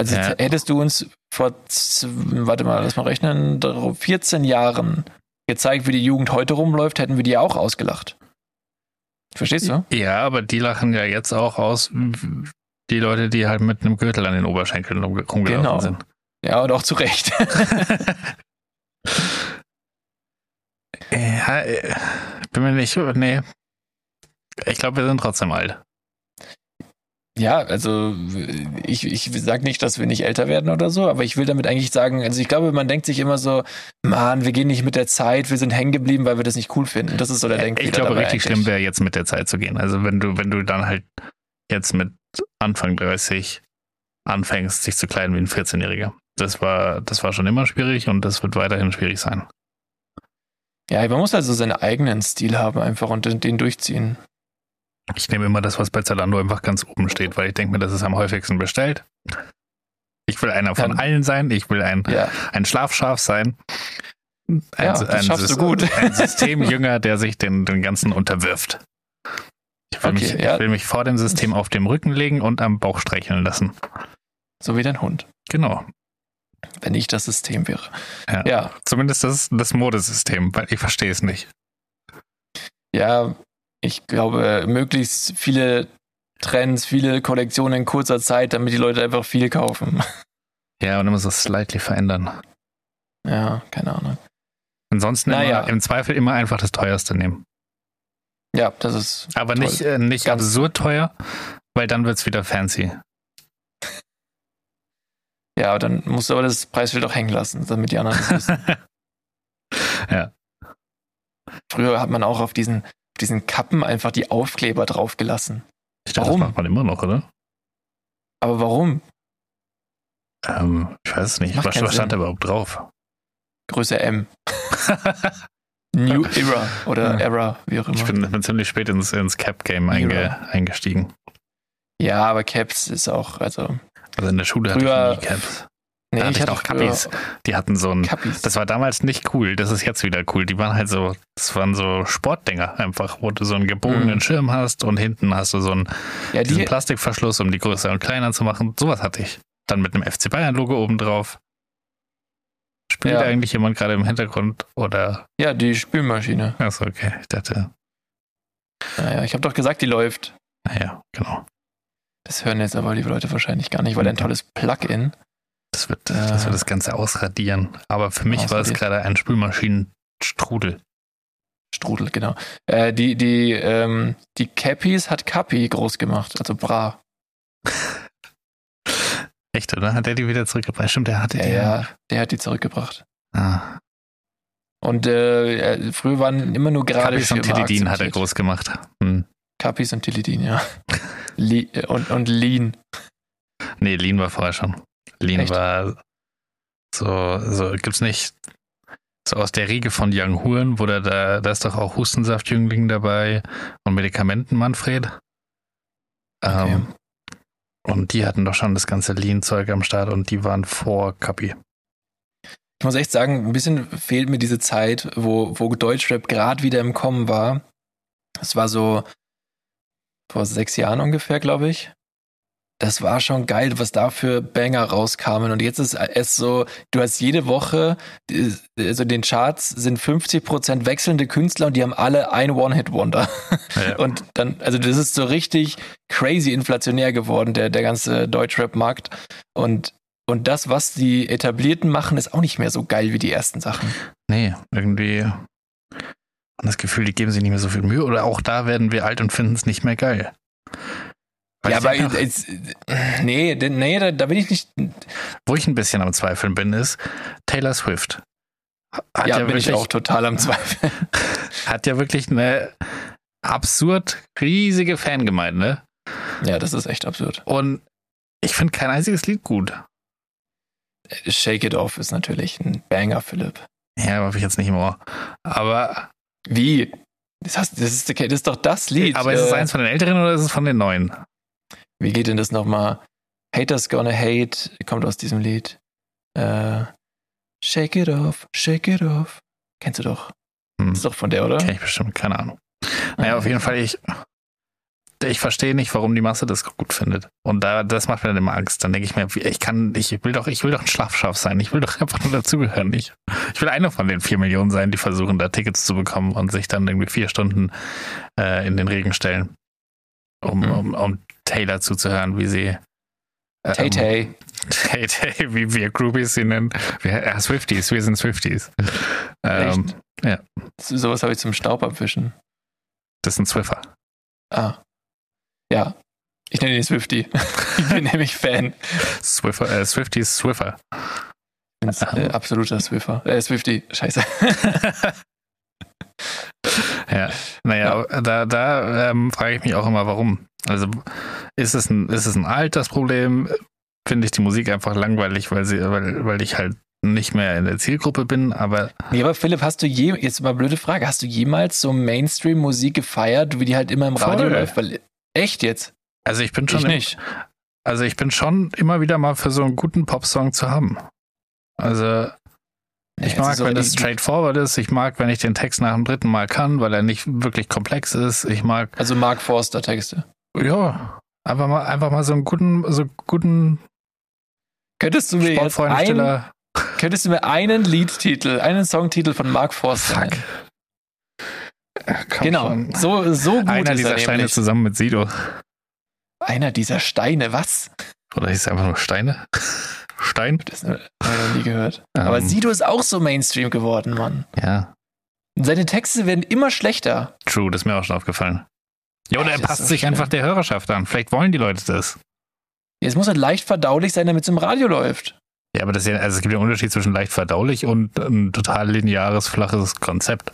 also Ja. hättest du uns vor, warte mal, lass mal rechnen, 14 Jahren gezeigt, wie die Jugend heute rumläuft, hätten wir die ja auch ausgelacht. Verstehst du? Ja, aber die lachen ja jetzt auch aus, die Leute, die halt mit einem Gürtel an den Oberschenkeln rumgelaufen Genau. sind. Ja, und auch zu Recht. Ja, äh, bin mir nicht, nee. Ich glaube, wir sind trotzdem alt. Ja, also ich, ich sage nicht, dass wir nicht älter werden oder so, aber ich will damit eigentlich sagen, also ich glaube, man denkt sich immer so, Mann, wir gehen nicht mit der Zeit, wir sind hängen geblieben, weil wir das nicht cool finden. Das ist so der Denkfehler. Ich glaube, richtig eigentlich. schlimm wäre jetzt mit der Zeit zu gehen. Also wenn du, wenn du dann halt jetzt mit Anfang 30 anfängst, sich zu kleiden wie ein 14-Jähriger. Das war, das war schon immer schwierig und das wird weiterhin schwierig sein. Ja, man muss also seinen eigenen Stil haben einfach und den, durchziehen. Ich nehme immer das, was bei Zalando einfach ganz oben steht, weil ich denke mir, das ist am häufigsten bestellt. Ich will einer von Dann- allen sein. Ich will ein, Ja, ein Schlafschaf sein. Ein, Ja, das schaffst du gut. Ein Systemjünger, der sich den, den Ganzen unterwirft. Ich will, Okay, mich, ja. ich will mich vor dem System auf dem Rücken legen und am Bauch streicheln lassen. so wie dein Hund, Genau. wenn ich das System wäre. Ja. ja, Zumindest das, das Modesystem, weil ich verstehe es nicht. Ja, ich glaube, möglichst viele Trends, viele Kollektionen in kurzer Zeit, damit die Leute einfach viel kaufen. Ja, und immer so slightly verändern. Ja, keine Ahnung. Ansonsten Naja. immer, im Zweifel immer einfach das teuerste nehmen. Ja, das ist. Aber Toll. nicht, äh, nicht Ganz- absurd teuer, weil dann wird es wieder fancy. Ja, dann musst du aber das Preisschild auch hängen lassen, damit die anderen das wissen. Ja. Früher hat man auch auf diesen, diesen Kappen einfach die Aufkleber draufgelassen. Ich dachte, Warum? das macht man immer noch, oder? Aber warum? Ähm, ich weiß es nicht. Was, was stand da überhaupt drauf? Größe M. New Era oder Ja. Era, wie auch ich immer. bin, bin ziemlich spät ins, ins Cap-Game einge, eingestiegen. Ja, aber Caps ist auch, also. Also in der Schule Früher- hatte ich nie Caps. Nee, hatte ich ich hatte früher Kappis. Die hatten so ein. Kappis. Das war damals nicht cool. Das ist jetzt wieder cool. Die waren halt so, das waren so Sportdinger einfach, wo du so einen gebogenen Mhm. Schirm hast und hinten hast du so einen ja, diesen die, Plastikverschluss, um die größer und kleiner zu machen. Sowas hatte ich. Dann mit einem FC Bayern-Logo oben drauf. Spielt Ja. eigentlich jemand gerade im Hintergrund oder. ja, die Spülmaschine. Achso, okay. Ich dachte, Naja, ich habe doch gesagt, die läuft. naja, genau. Das hören jetzt aber die Leute wahrscheinlich gar nicht, weil ein tolles Plugin. Das wird, Äh. das wird das Ganze ausradieren. Aber für mich war es Ausradiert. gerade ein Spülmaschinenstrudel. Strudel, genau. Äh, die, die, ähm, die Cappies hat Cappi groß gemacht, also Bra. Echt, oder? Hat der die wieder zurückgebracht? Stimmt, der hatte Ja, die. ja, der hat die zurückgebracht. Ah. Und äh, früher waren immer nur gerade Kappis und Schirme Tilidin hat er groß gemacht. Hm. Und Tilidin, ja. Äh, und, und Lean. Nee, Lean war vorher schon. Lean Echt? war so, so gibt's nicht so aus der Riege von Young Huren, wo da, da, da ist doch auch Hustensaftjüngling dabei und Medikamenten Manfred. Okay. Ähm, und die hatten doch schon das ganze Lean-Zeug am Start und die waren vor Kapi. Ich muss echt sagen, ein bisschen fehlt mir diese Zeit, wo, wo Deutschrap gerade wieder im Kommen war. Es war so vor sechs Jahren ungefähr, glaube ich. Das war schon geil, was da für Banger rauskamen. Und jetzt ist es so, du hast jede Woche, also in den Charts sind 50% wechselnde Künstler und die haben alle ein One-Hit-Wonder. Ja. Und dann, also das ist so richtig crazy inflationär geworden, der, der ganze Deutschrap-Markt. Und, und das, was die Etablierten machen, ist auch nicht mehr so geil wie die ersten Sachen. Nee, irgendwie haben das Gefühl, die geben sich nicht mehr so viel Mühe oder auch da werden wir alt und finden es nicht mehr geil. Ja, ich aber jetzt, nee, denn- nee, da, da bin ich nicht. wo ich ein bisschen am Zweifeln bin, ist Taylor Swift. Hat ja, ja, bin ich wirklich, auch total am Zweifeln. hat ja wirklich eine absurd riesige Fangemeinde. ja, das ist echt absurd. Und ich finde kein einziges Lied gut. Shake It Off ist natürlich ein Banger, Philipp. Ja, habe ich jetzt nicht im Ohr. Aber, Wie? Das, hast, das, ist, das ist doch das Lied. aber ist es Äh, eins von den älteren oder ist es von den neuen? Wie geht denn das nochmal? Haters Gonna Hate kommt aus diesem Lied. Äh, shake it off, shake it off. Kennst du doch. Hm. Ist doch von der, oder? Kenn ich bestimmt, keine Ahnung. Naja, auf jeden Fall, ich. ich verstehe nicht, warum die Masse das gut findet. Und da, das macht mir dann immer Angst. Dann denke ich mir, ich kann, ich will doch, ich will doch ein Schlafschaf sein. Ich will doch einfach nur dazugehören. Ich, ich will einer von den vier Millionen sein, die versuchen, da Tickets zu bekommen und sich dann irgendwie vier Stunden äh, in den Regen stellen, um, Mhm. um, um Taylor zuzuhören, wie sie ähm, Tay Tay. Tay Tay, wie wir Groupies sie nennen. Wir, ja, Swifties, wir sind Swifties. Ähm, ja. So- Sowas habe ich zum Staubabwischen. das ist ein Swiffer. Ah. Ja. Ich nenne ihn Swifty. ich bin nämlich Fan. Swiffer äh, Swifties Swiffer. Ich bin äh, absoluter Swiffer. Äh, Swifty. Scheiße. Ja, naja, da, da ähm, frage ich mich auch immer, warum. Also ist es ein, ist es ein Altersproblem? Finde ich die Musik einfach langweilig, weil sie, weil, weil ich halt nicht mehr in der Zielgruppe bin, aber Nee, aber Philipp, hast du je, jetzt mal blöde Frage, hast du jemals so Mainstream-Musik gefeiert, wie die halt immer im Radio Voll. läuft? Weil, echt jetzt? also ich bin schon Ich im- nicht. also ich bin schon immer wieder mal für so einen guten Popsong zu haben. Also ich mag, wenn die- straightforward ist. Ich mag, wenn ich den Text nach dem dritten Mal kann, weil er nicht wirklich komplex ist. Ich mag, Also Mark Forster Texte. ja, einfach mal, einfach mal so einen guten, so guten Könntest du mir jetzt ein, Sportfreundstiller. könntest du mir einen Liedtitel, einen Songtitel von Mark Forster Fuck. Ja, Genau, schon. so, so gut Einer dieser er Steine nämlich. zusammen mit Sido. Einer dieser Steine, was? Oder hieß es einfach nur Steine? Stein? Das habe ich nie gehört. Aber Ähm, Sido ist auch so Mainstream geworden, Mann. Ja, seine Texte werden immer schlechter. true, das ist mir auch schon aufgefallen. Ja, oder er passt sich schlimm. einfach der Hörerschaft an. Vielleicht wollen die Leute das. Jetzt muss er leicht verdaulich sein, damit es im Radio läuft. Ja, aber das ist ja, also es gibt ja einen Unterschied zwischen leicht verdaulich und ein total lineares, flaches Konzept.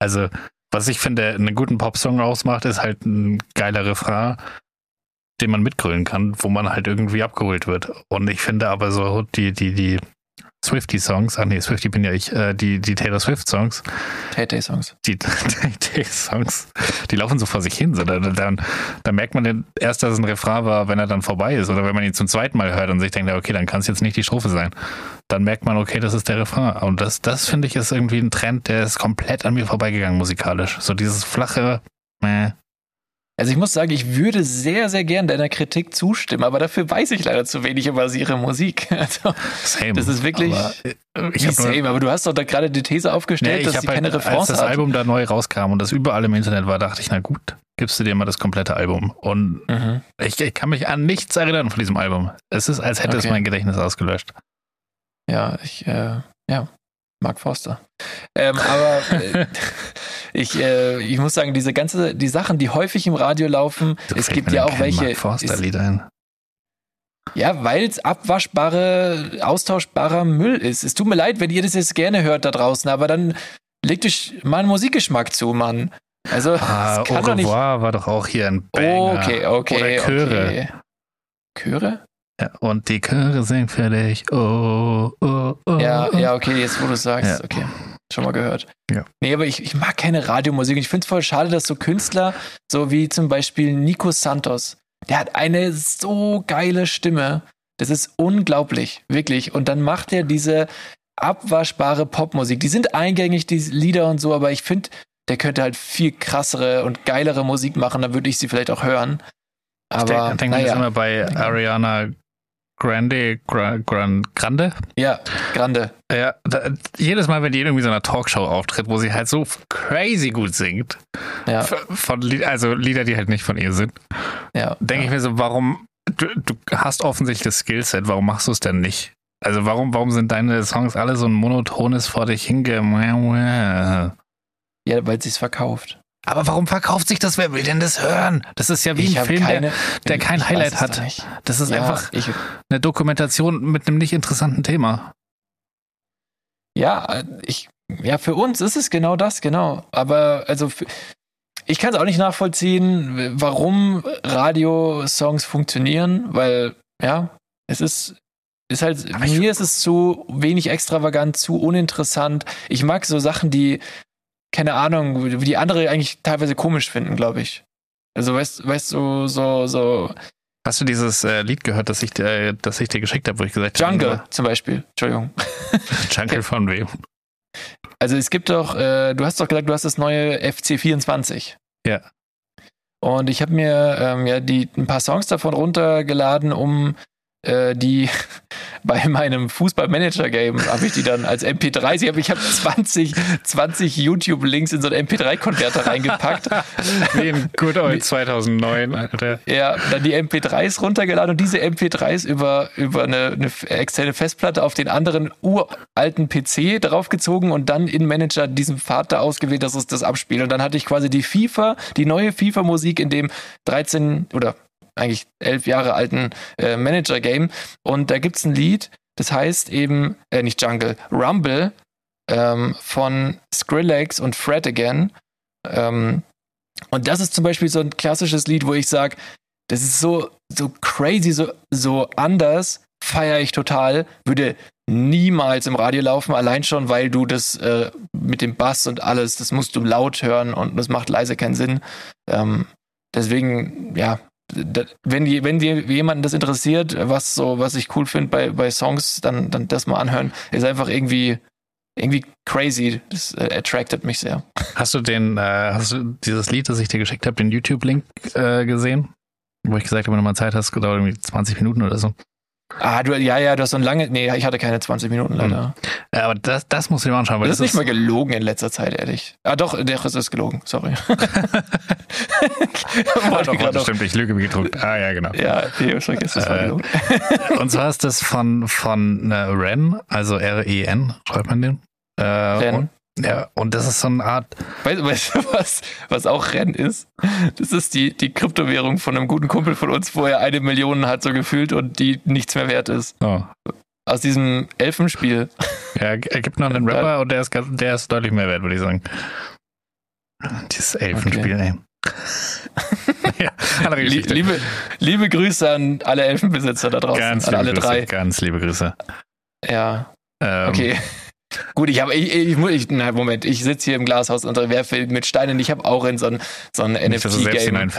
Also, was ich finde, einen guten Popsong ausmacht, ist halt ein geiler Refrain, den man mitgrölen kann, wo man halt irgendwie abgeholt wird. Und ich finde aber so die, die, die Swifty-Songs, ach nee, Swifty bin ja ich, äh, die, die Taylor Swift-Songs, Tay-Tay-Songs. die, die Songs, die laufen so vor sich hin. So, da, da, da merkt man dann erst, dass es ein Refrain war, wenn er dann vorbei ist. Oder wenn man ihn zum zweiten Mal hört und sich denkt, okay, dann kann es jetzt nicht die Strophe sein. Dann merkt man, okay, das ist der Refrain. Und das, das finde ich ist irgendwie ein Trend, der ist komplett an mir vorbeigegangen musikalisch. So dieses flache, meh. Also ich muss sagen, ich würde sehr, sehr gern deiner Kritik zustimmen, aber dafür weiß ich leider zu wenig über ihre Musik. Also, Same. Das ist wirklich- Aber, äh, ich nur, same, aber du hast doch da gerade die These nee, aufgestellt, ich dass hab sie halt, keine als Refrains das hat. Album da neu rauskam und das überall im Internet war, dachte ich, na gut, gibst du dir mal das komplette Album. Und Mhm. Ich, ich kann mich an nichts erinnern von diesem Album. Es ist, als hätte es Okay. mein Gedächtnis ausgelöscht. Ja, ich, äh, ja, Mark Forster. Ähm, aber äh, ich, äh, ich muss sagen, diese ganze, die Sachen, die häufig im Radio laufen, So es gibt ja auch welche. Mark Forster ist- Lied ein. Ja, weil es abwaschbare, austauschbarer Müll ist. Es tut mir leid, wenn ihr das jetzt gerne hört da draußen, aber dann legt euch mal einen Musikgeschmack zu, Mann. Also, Ah, es Au kann doch nicht. revoir war doch auch hier ein Banger. Okay, okay. Oder Chöre. Okay. Chöre? Ja, und die Chöre singen für dich. Oh, oh, oh. Ja, ja, okay, jetzt wo du sagst, Ja. okay. Schon mal gehört. Ja. Nee, aber ich, ich mag keine Radiomusik. Ich finde es voll schade, dass so Künstler, so wie zum Beispiel Nico Santos, der hat eine so geile Stimme. Das ist unglaublich, wirklich. Und dann macht er diese abwaschbare Popmusik. Die sind eingängig, die Lieder und so, aber ich finde, der könnte halt viel krassere und geilere Musik machen. Dann würde ich sie vielleicht auch hören. Ich Aber denke denk naja, immer bei Ariana Grande, Gra, Gran, Grande. ja, Grande. Ja, da, jedes Mal, wenn die in irgendwie so einer Talkshow auftritt, wo sie halt so crazy gut singt, Ja, von, also Lieder, die halt nicht von ihr sind, ja. denke ich mir so, warum, du, du hast offensichtlich das Skillset, warum machst du es denn nicht? Also warum, warum sind deine Songs alle so ein monotones vor dich hinge... Ja, weil sie es verkauft. Aber warum verkauft sich das? Wer will denn das hören? Das ist ja wie Ich ein Film, keine, der, der kein Highlight hat. Das ist Ja, einfach ich, eine Dokumentation mit einem nicht interessanten Thema. ja, ich, ja, für uns ist es genau das, genau. Aber also für, ich kann es auch nicht nachvollziehen, warum Radiosongs funktionieren, weil ja, es ist ist halt Aber mir ist es zu wenig extravagant, zu uninteressant. Ich mag so Sachen, die keine Ahnung, wie die andere eigentlich teilweise komisch finden, glaube ich. Also weißt, weißt du, so so Hast du dieses äh, Lied gehört, das ich, dir- das ich dir geschickt habe, wo ich gesagt habe, Jungle zum Beispiel. Entschuldigung. Jungle von wem? Also es gibt doch, äh, du hast doch gesagt, du hast das neue FC24. Ja. Und ich habe mir ähm, ja die ein paar Songs davon runtergeladen, um äh, die bei meinem Fußballmanager-Game habe ich die dann als MP3. Ich habe ich hab 20, 20 YouTube-Links in so einen MP3-Konverter reingepackt. Wie in Good Old 2009, Alter. Ja, dann die MP3s runtergeladen und diese MP3s über, über eine, eine externe Festplatte auf den anderen uralten PC draufgezogen und dann in Manager diesen Pfad da ausgewählt, dass es das abspielt. Und dann hatte ich quasi die FIFA, die neue FIFA-Musik in dem 13 oder eigentlich elf Jahre alten äh, Manager-Game. Und da gibt es ein Lied, das heißt eben, äh, nicht Jungle, Rumble ähm, von Skrillex und Fred Again. Ähm, und das ist zum Beispiel so ein klassisches Lied, wo ich sage, das ist so, so crazy, so, so anders, feiere ich total, würde niemals im Radio laufen, allein schon, weil du das äh, mit dem Bass und alles, das musst du laut hören und das macht leise keinen Sinn. Ähm, deswegen, ja, wenn die, wenn jemanden das interessiert, was so, was ich cool finde bei, bei Songs, dann, dann das mal anhören. Ist einfach irgendwie, irgendwie crazy. Das äh, attracted mich sehr. Hast du den, äh, hast du dieses Lied, das ich dir geschickt habe, den YouTube-Link äh, gesehen? Wo ich gesagt habe, wenn du mal Zeit hast, dauert irgendwie 20 Minuten oder so. Ah, du, ja, ja, du hast so ein lange, nee, ich hatte keine 20 Minuten leider. Ja, aber das, das muss ich mal anschauen. Weil das, das ist nicht mal gelogen in letzter Zeit, ehrlich. Ah, doch, der Riss ist gelogen, sorry. ah, doch, warte, stimmt, ich lüge wie gedruckt. Ah, ja, genau. Ja, die Schreck ist das äh, gelogen. und zwar ist das von, von äh, Ren, also R-E-N, schreibt man den. Äh, Ren. Und, ja, und das ist so eine Art. Weißt, weißt du, was, was auch Ren ist? Das ist die, die Kryptowährung von einem guten Kumpel von uns, wo er eine Million hat, so gefühlt und die nichts mehr wert ist. Oh. Aus diesem Elfenspiel. Ja, er gibt noch einen Rapper und der ist, der ist deutlich mehr wert, würde ich sagen. Dieses Elfenspiel, okay. ey. ja, liebe, liebe Grüße an alle Elfenbesitzer da draußen. Ganz an alle Grüße, drei. Ganz liebe Grüße. Ja. Ähm, okay. Gut, ich habe, ich, ich, ich, na, Moment, ich sitze hier im Glashaus und werfe mit Steinen. Ich habe auch in so ein, so ein NFT-Game.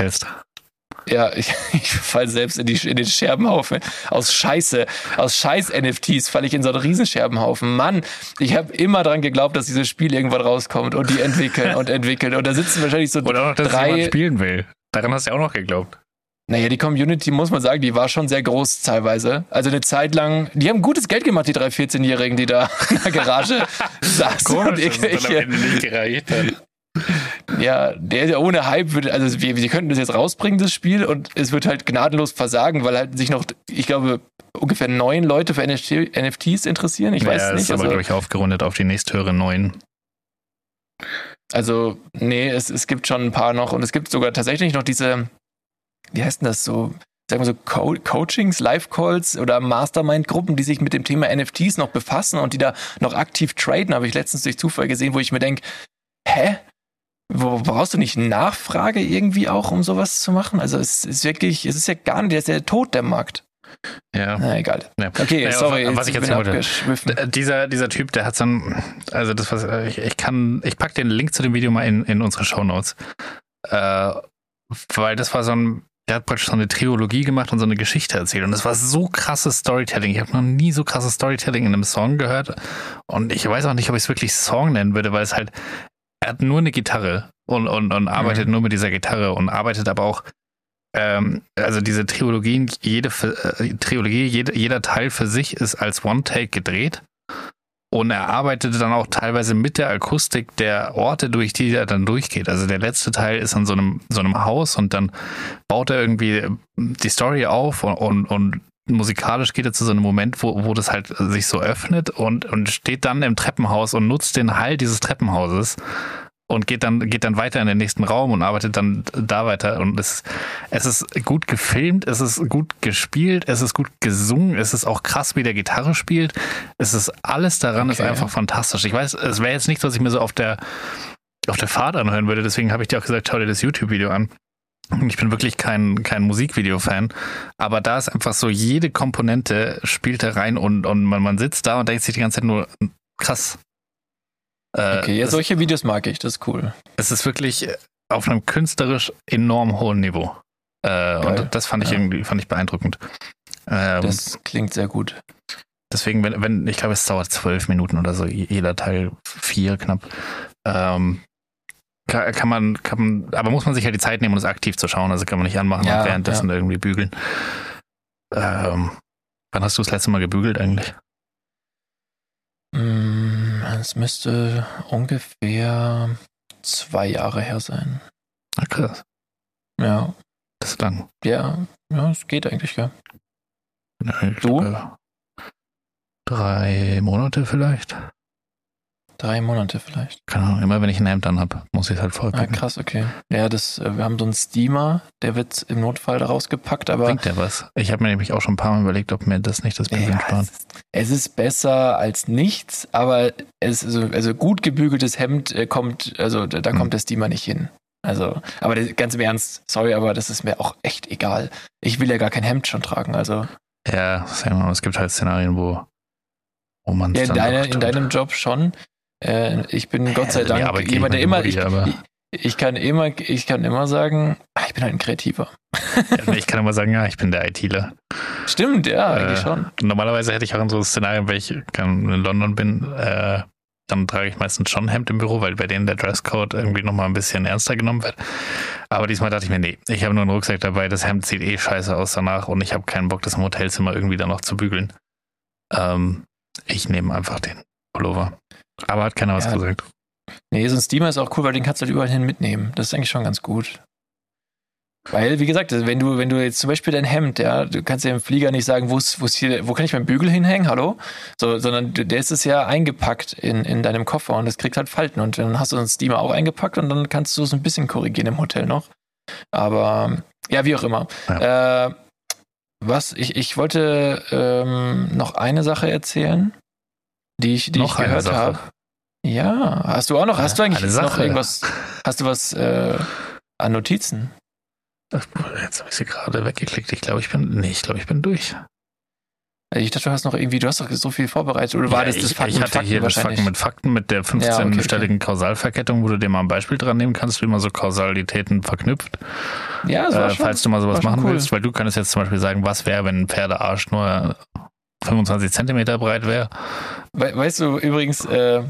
Ja, ich, ich falle selbst in, die, in den Scherbenhaufen. Aus Scheiße, aus Scheiß-NFTs falle ich in so einen Riesenscherbenhaufen. Mann, ich habe immer dran geglaubt, dass dieses Spiel irgendwann rauskommt und die entwickeln und entwickeln. Und da sitzen wahrscheinlich so Oder auch, dass drei... jemand spielen will. Daran hast du ja auch noch geglaubt. Naja, die Community, muss man sagen, die war schon sehr groß teilweise. Also eine Zeit lang, die haben gutes Geld gemacht, die drei 14-Jährigen, die da in der Garage saßen. Komisch, ich, ich, nicht gereicht hat. Ja, der ohne Hype würde, also wir, wir könnten das jetzt rausbringen, das Spiel, und es wird halt gnadenlos versagen, weil halt sich noch, ich glaube, ungefähr neun Leute für NFT, NFTs interessieren. Ich ja, weiß nicht. Ist aber, also, glaube ich, aufgerundet auf die nächsthöhere neun. Also, nee, es, es gibt schon ein paar noch und es gibt sogar tatsächlich noch diese, wie heißt denn das so, sagen wir so, Co Coachings, Live-Calls oder Mastermind-Gruppen, die sich mit dem Thema NFTs noch befassen und die da noch aktiv traden, habe ich letztens durch Zufall gesehen, wo ich mir denke, hä? Wo, brauchst du nicht Nachfrage irgendwie auch, um sowas zu machen? Also es ist wirklich, es ist ja gar nicht, der ist ja tot, der Markt. Ja. Na, egal. Ja. Okay, naja, sorry. Was ich jetzt wollte. Dieser, dieser Typ, der hat so ein, also das was, ich, ich kann, ich pack den Link zu dem Video mal in, in unsere Show Notes. Äh, weil das war so ein, der hat praktisch so eine Trilogie gemacht und so eine Geschichte erzählt. Und das war so krasses Storytelling. Ich habe noch nie so krasses Storytelling in einem Song gehört. Und ich weiß auch nicht, ob ich es wirklich Song nennen würde, weil es halt, er hat nur eine Gitarre und, und, und arbeitet mhm. nur mit dieser Gitarre und arbeitet aber auch, ähm, also diese Trilogien, jede äh, Trilogie, jede, jeder Teil für sich ist als One-Take gedreht. Und er arbeitete dann auch teilweise mit der Akustik der Orte, durch die er dann durchgeht. Also der letzte Teil ist an so einem, so einem Haus und dann baut er irgendwie die Story auf und, und, und musikalisch geht er zu so einem Moment, wo, wo das halt sich so öffnet und, und steht dann im Treppenhaus und nutzt den Halt dieses Treppenhauses und geht dann, geht dann weiter in den nächsten Raum und arbeitet dann da weiter. Und es, es ist gut gefilmt, es ist gut gespielt, es ist gut gesungen, es ist auch krass, wie der Gitarre spielt. Es ist alles daran okay. ist einfach fantastisch. Ich weiß, es wäre jetzt nichts, was ich mir so auf der, auf der Fahrt anhören würde. Deswegen habe ich dir auch gesagt, schau dir das YouTube-Video an. Ich bin wirklich kein, kein Musikvideo-Fan, aber da ist einfach so, jede Komponente spielt da rein und, und man, man sitzt da und denkt sich die ganze Zeit nur, krass, äh, okay, ja, solche Videos mag ich, das ist cool. Es ist wirklich auf einem künstlerisch enorm hohen Niveau. Äh, und das fand ich ja. irgendwie fand ich beeindruckend. Ähm, das klingt sehr gut. Deswegen, wenn, wenn, ich glaube, es dauert zwölf Minuten oder so, jeder Teil vier knapp. Ähm, kann, kann, man, kann man, aber muss man sich ja die Zeit nehmen, um es aktiv zu schauen. Also kann man nicht anmachen Ja, und währenddessen irgendwie bügeln. Ähm, wann hast du das letzte Mal gebügelt eigentlich? Mm, Es müsste ungefähr zwei Jahre her sein. Na krass, Ja, das ist lang. ja, ja, es geht eigentlich, ja. Ich Du? Drei Monate vielleicht. Drei Monate vielleicht. Keine Ahnung, immer wenn ich ein Hemd an habe, muss ich es halt voll Ah, krass, okay. Ja, das, äh, wir haben so einen Steamer, der wird im Notfall da rausgepackt, aber Bringt der was? Ich habe mir nämlich auch schon ein paar Mal überlegt, ob mir das nicht das Bügeln Ja, spart. es, ist, es ist besser als nichts, aber es also, also gut gebügeltes Hemd äh, kommt, also da, Hm. kommt der Steamer nicht hin. Also, aber das, ganz im Ernst, sorry, aber das ist mir auch echt egal. Ich will ja gar kein Hemd schon tragen. Also Ja, sagen wir mal, es gibt halt Szenarien, wo, wo man ja, in, dann deine, in deinem Job schon. Äh, ich bin Gott sei Also Dank geht jemand, der immer, über ich, ich, ich kann immer, ich kann immer sagen, ah, ich bin halt ein Kreativer. Ja, ich kann immer sagen, ja, ich bin der ITler. Stimmt, ja, eigentlich Äh, schon. Normalerweise hätte ich auch in so Szenarien, wenn ich in London bin, äh, dann trage ich meistens schon ein Hemd im Büro, weil bei denen der Dresscode irgendwie nochmal ein bisschen ernster genommen wird. Aber diesmal dachte ich mir, nee, ich habe nur einen Rucksack dabei, das Hemd sieht eh scheiße aus danach und ich habe keinen Bock, das im Hotelzimmer irgendwie dann noch zu bügeln. Ähm, ich nehme einfach den Pullover. Aber hat keiner was Ja. gesagt. Nee, so ein Steamer ist auch cool, weil den kannst du halt überall hin mitnehmen. Das ist eigentlich schon ganz gut. Weil, wie gesagt, wenn du, wenn du jetzt zum Beispiel dein Hemd, ja, du kannst ja im Flieger nicht sagen, wo ist, wo ist hier, wo kann ich meinen Bügel hinhängen, hallo? So, sondern der ist es ja eingepackt in, in deinem Koffer und das kriegt halt Falten und dann hast du einen Steamer auch eingepackt und dann kannst du es ein bisschen korrigieren im Hotel noch. Aber, ja, wie auch immer. Äh, was, ich, ich wollte ähm, noch eine Sache erzählen, die ich, die Noch ich gehört habe. Ja, hast du auch noch, hast du eigentlich noch irgendwas, hast du was äh, an Notizen? Jetzt habe ich sie gerade weggeklickt. Ich glaube, ich bin, nee, ich glaube, ich bin durch. Also Ich dachte, du hast noch irgendwie, du hast doch so viel vorbereitet. Oder war Ja, das das ich, Fakten ich hatte Fakten hier das? Fakten mit Fakten mit der Ja, okay, 15-stelligen Kausalverkettung, wo du dir mal ein Beispiel dran nehmen kannst, wie man so Kausalitäten verknüpft. ja, das war Äh, schon. falls du mal sowas war machen cool. willst, weil du könntest jetzt zum Beispiel sagen, was wäre, wenn ein Pferdearsch nur 25 Zentimeter breit wäre. We weißt du, übrigens, äh,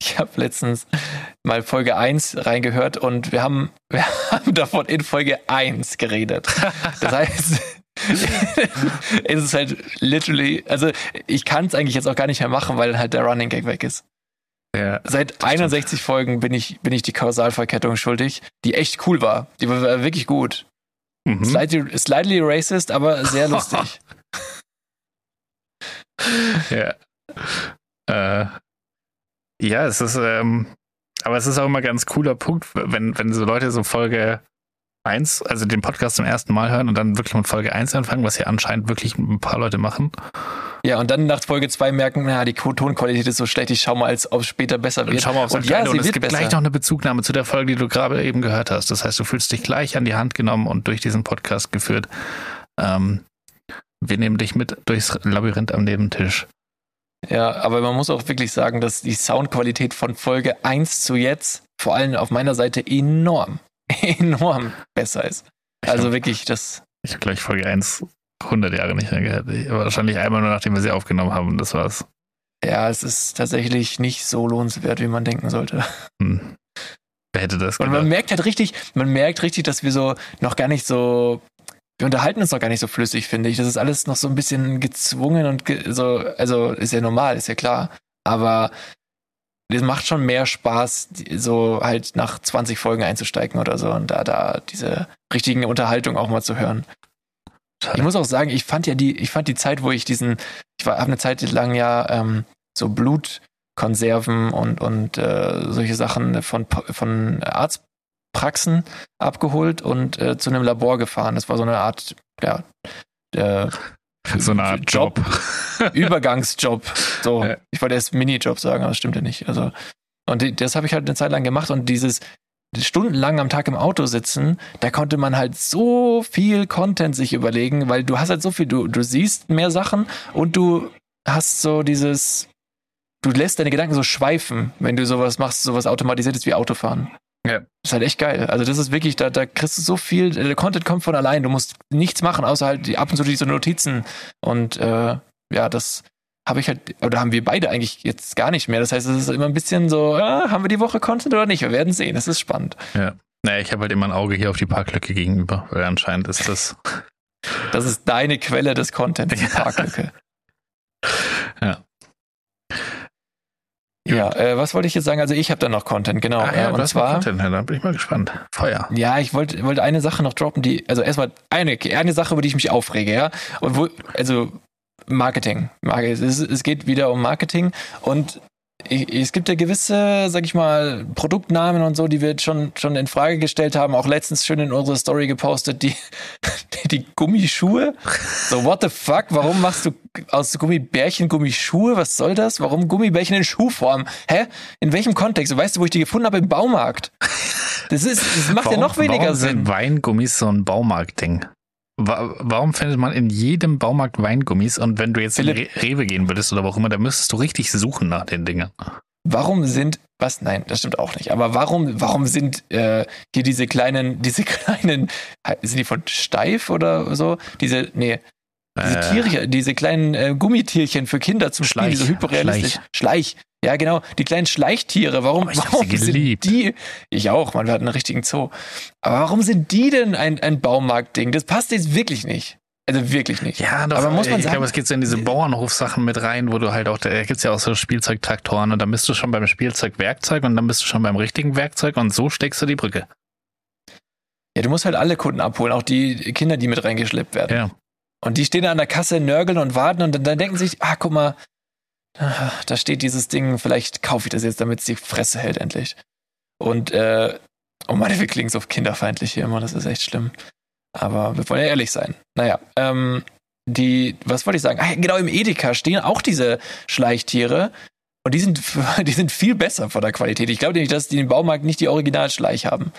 ich habe letztens mal Folge 1 reingehört und wir haben, wir haben davon in Folge 1 geredet. Das heißt, es ist halt literally, also ich kann es eigentlich jetzt auch gar nicht mehr machen, weil halt der Running Gag weg ist. Ja. Seit 61 Folgen bin ich, bin ich die Kausalverkettung schuldig, die echt cool war. Die war wirklich gut. Mhm. Slightly, slightly racist, aber sehr lustig. Ja. Äh, ja, es ist, ähm, aber es ist auch immer ein ganz cooler Punkt, wenn, wenn so Leute so Folge 1, also den Podcast zum ersten Mal hören und dann wirklich mit Folge 1 anfangen, was ja anscheinend wirklich ein paar Leute machen. Ja, und dann nach Folge 2 merken, na, die Tonqualität ist so schlecht, ich schau mal, als ob es später besser Und wird. schau mal aufs und ja, und es gibt besser. gleich noch eine Bezugnahme zu der Folge, die du gerade eben gehört hast. Das heißt, du fühlst dich gleich an die Hand genommen und durch diesen Podcast geführt. Ähm, wir nehmen dich mit durchs Labyrinth am Nebentisch. Ja, aber man muss auch wirklich sagen, dass die Soundqualität von Folge 1 zu jetzt, vor allem auf meiner Seite, enorm, enorm besser ist. Also wirklich, das, Ich habe gleich Folge 1 100 Jahre nicht mehr gehört. Ich- Wahrscheinlich einmal nur, nachdem wir sie aufgenommen haben. Das war's. ja, es ist tatsächlich nicht so lohnenswert, wie man denken sollte. Hm. Wer hätte das Und man gedacht? merkt halt richtig, man merkt richtig, dass wir so noch gar nicht so, wir unterhalten uns noch gar nicht so flüssig, finde ich. Das ist alles noch so ein bisschen gezwungen und ge so, also ist ja normal, ist ja klar. Aber es macht schon mehr Spaß, so halt nach 20 Folgen einzusteigen oder so und da, da diese richtigen Unterhaltung auch mal zu hören. Ich muss auch sagen, ich fand ja die, ich fand die Zeit, wo ich diesen, ich war, habe eine Zeit lang ja ähm, so Blutkonserven und und äh, solche Sachen von von Arztpraxen abgeholt und äh, zu einem Labor gefahren. Das war so eine Art, ja, äh, so eine Art Job. Übergangsjob. So, Ja. ich wollte erst Minijob sagen, aber das stimmt ja nicht. Also und das habe ich halt eine Zeit lang gemacht und dieses stundenlang am Tag im Auto sitzen, da konnte man halt so viel Content sich überlegen, weil du hast halt so viel, du, du siehst mehr Sachen und du hast so dieses, du lässt deine Gedanken so schweifen, wenn du sowas machst, sowas automatisiertes wie Autofahren. Ja. Das ist halt echt geil. Also das ist wirklich, da, da kriegst du so viel, der Content kommt von allein, du musst nichts machen, außer halt ab und zu diese Notizen und äh, ja, das, habe ich halt, oder haben wir beide eigentlich jetzt gar nicht mehr. Das heißt, es ist immer ein bisschen so, ah, haben wir die Woche Content oder nicht? Wir werden sehen. Das ist spannend. Ja. Naja, ich habe halt immer ein Auge hier auf die Parklücke gegenüber, weil anscheinend ist das. Das ist deine Quelle des Contents, die Parklücke. ja. Ja, äh, was wollte ich jetzt sagen? Also ich habe da noch Content, genau. Ah, ja, äh, und zwar, Content, da bin ich mal gespannt. Feuer. ja, ich wollte wollte eine Sache noch droppen, die, also erstmal eine, eine Sache, über die ich mich aufrege, ja. Und wo, also Marketing. Marke- Es, es geht wieder um Marketing und es gibt ja gewisse, sag ich mal, Produktnamen und so, die wir jetzt schon, schon in Frage gestellt haben, auch letztens schön in unsere Story gepostet, die, die, die Gummischuhe. So, what the fuck? Warum machst du aus Gummibärchen Gummischuhe? Was soll das? Warum Gummibärchen in Schuhform? Hä? In welchem Kontext? Weißt du, wo ich die gefunden habe? Im Baumarkt. Das ist, das macht ja noch weniger warum Sinn. sind Weingummis so ein Baumarktding? Wa warum findet man in jedem Baumarkt Weingummis und wenn du jetzt in Philipp. Re Rewe gehen würdest oder wo auch immer, dann müsstest du richtig suchen nach den Dingern. Warum sind was? Nein, das stimmt auch nicht. Aber warum, warum sind äh, hier diese kleinen, diese kleinen, sind die von Steif oder so? Diese, nee, diese Äh, Tiere, diese kleinen äh, Gummitierchen für Kinder zum Spielen, die so Schleich, hyperrealistisch. Schleich. Ja, genau, die kleinen Schleichtiere. Warum, Oh, ich warum sie sind geliebt. die? Ich auch, man, wir hatten einen richtigen Zoo. Aber warum sind die denn ein, ein Baumarktding? Das passt jetzt wirklich nicht. Also wirklich nicht. Ja, doch, Aber muss man ich sagen- glaube, es geht so in diese Bauernhofsachen mit rein, wo du halt auch, da gibt's ja auch so Spielzeugtraktoren und dann bist du schon beim Spielzeugwerkzeug und dann bist du schon beim richtigen Werkzeug und so steckst du die Brücke. Ja, du musst halt alle Kunden abholen, auch die Kinder, die mit reingeschleppt werden. Ja. Und die stehen da an der Kasse, nörgeln und warten und dann, dann denken sich, ah, guck mal, da steht dieses Ding, vielleicht kaufe ich das jetzt, damit es die Fresse hält endlich. Und, äh, oh Mann, wir klingen so kinderfeindlich hier immer, das ist echt schlimm. Aber wir wollen ja ehrlich sein. Naja, ähm, die, was wollte ich sagen? Ah, genau, im Edeka stehen auch diese Schleichtiere und die sind, die sind viel besser von der Qualität. Ich glaube nämlich, dass die im Baumarkt nicht die Originalschleich haben.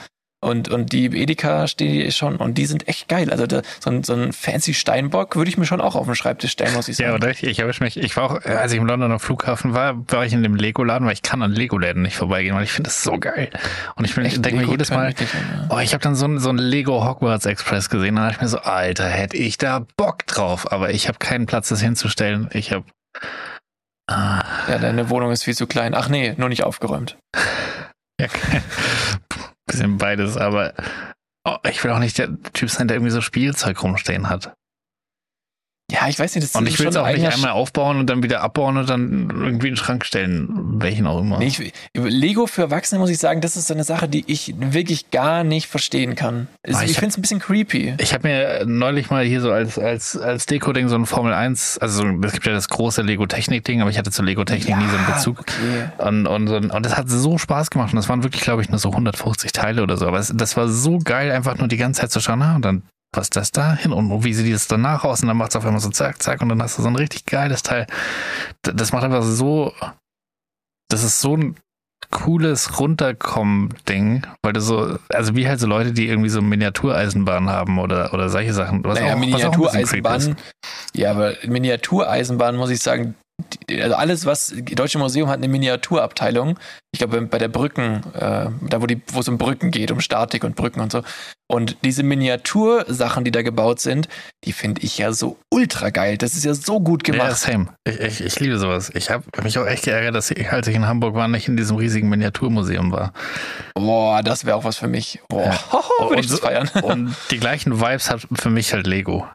Und, und die Edeka stehen die schon und die sind echt geil. Also da, so, ein, so ein fancy Steinbock würde ich mir schon auch auf den Schreibtisch stellen, muss ich sagen. Ja, oder ich, ich erwische mich, ich war auch, als ich im Londoner Flughafen war, war ich in dem Lego-Laden, weil ich kann an Lego-Läden nicht vorbeigehen, weil ich finde das so geil. Und ich, bin- ich denke mir jedes Mal, ja. oh, ich habe dann so ein, so ein Lego Hogwarts Express gesehen, dann dachte ich mir so, Alter, hätte ich da Bock drauf, aber ich habe keinen Platz, das hinzustellen. Ich habe ah, Ja, deine Wohnung ist viel zu klein. Ach nee, nur nicht aufgeräumt. ja, bisschen beides, aber oh, ich will auch nicht der Typ sein, der irgendwie so Spielzeug rumstehen hat. Ja, ich weiß nicht, das Und ich will es auch nicht einmal aufbauen und dann wieder abbauen und dann irgendwie in den Schrank stellen, welchen auch immer. Nee, ich, Lego für Erwachsene muss ich sagen, das ist so eine Sache, die ich wirklich gar nicht verstehen kann. Ah, ich ich finde es ein bisschen creepy. Ich habe mir neulich mal hier so als, als, als Deko-Ding so ein Formel 1, also so, es gibt ja das große Lego-Technik-Ding, aber ich hatte zu Lego-Technik nie so einen Bezug. Okay. Und, und, und das hat so Spaß gemacht und das waren wirklich, glaube ich, nur so 150 Teile oder so. Aber es, das war so geil, einfach nur die ganze Zeit zu schauen, ah, und dann passt das da hin und wie sieht das danach aus und dann macht es auf einmal so zack, zack und dann hast du so ein richtig geiles Teil. Das macht einfach so, das ist so ein cooles Runterkommen-Ding, weil du so, also wie halt so Leute, die irgendwie so Miniatureisenbahnen haben oder, oder solche Sachen. Was Naja, auch- was auch ein bisschen creepy Miniatureisenbahn. Ja, aber Miniatureisenbahn muss ich sagen, also alles, was Deutsche Museum hat eine Miniaturabteilung. Ich glaube, bei der Brücken, äh, da wo die, wo es um Brücken geht, um Statik und Brücken und so. Und diese Miniatursachen, die da gebaut sind, die finde ich ja so ultra geil. Das ist ja so gut Ja, gemacht. same. Ich, ich, ich liebe sowas. Ich habe mich auch echt geärgert, dass ich, als ich in Hamburg war, nicht in diesem riesigen Miniaturmuseum war. Boah, das wäre auch was für mich. Boah, Ja. würde ich das so- feiern. Und die gleichen Vibes hat für mich halt Lego.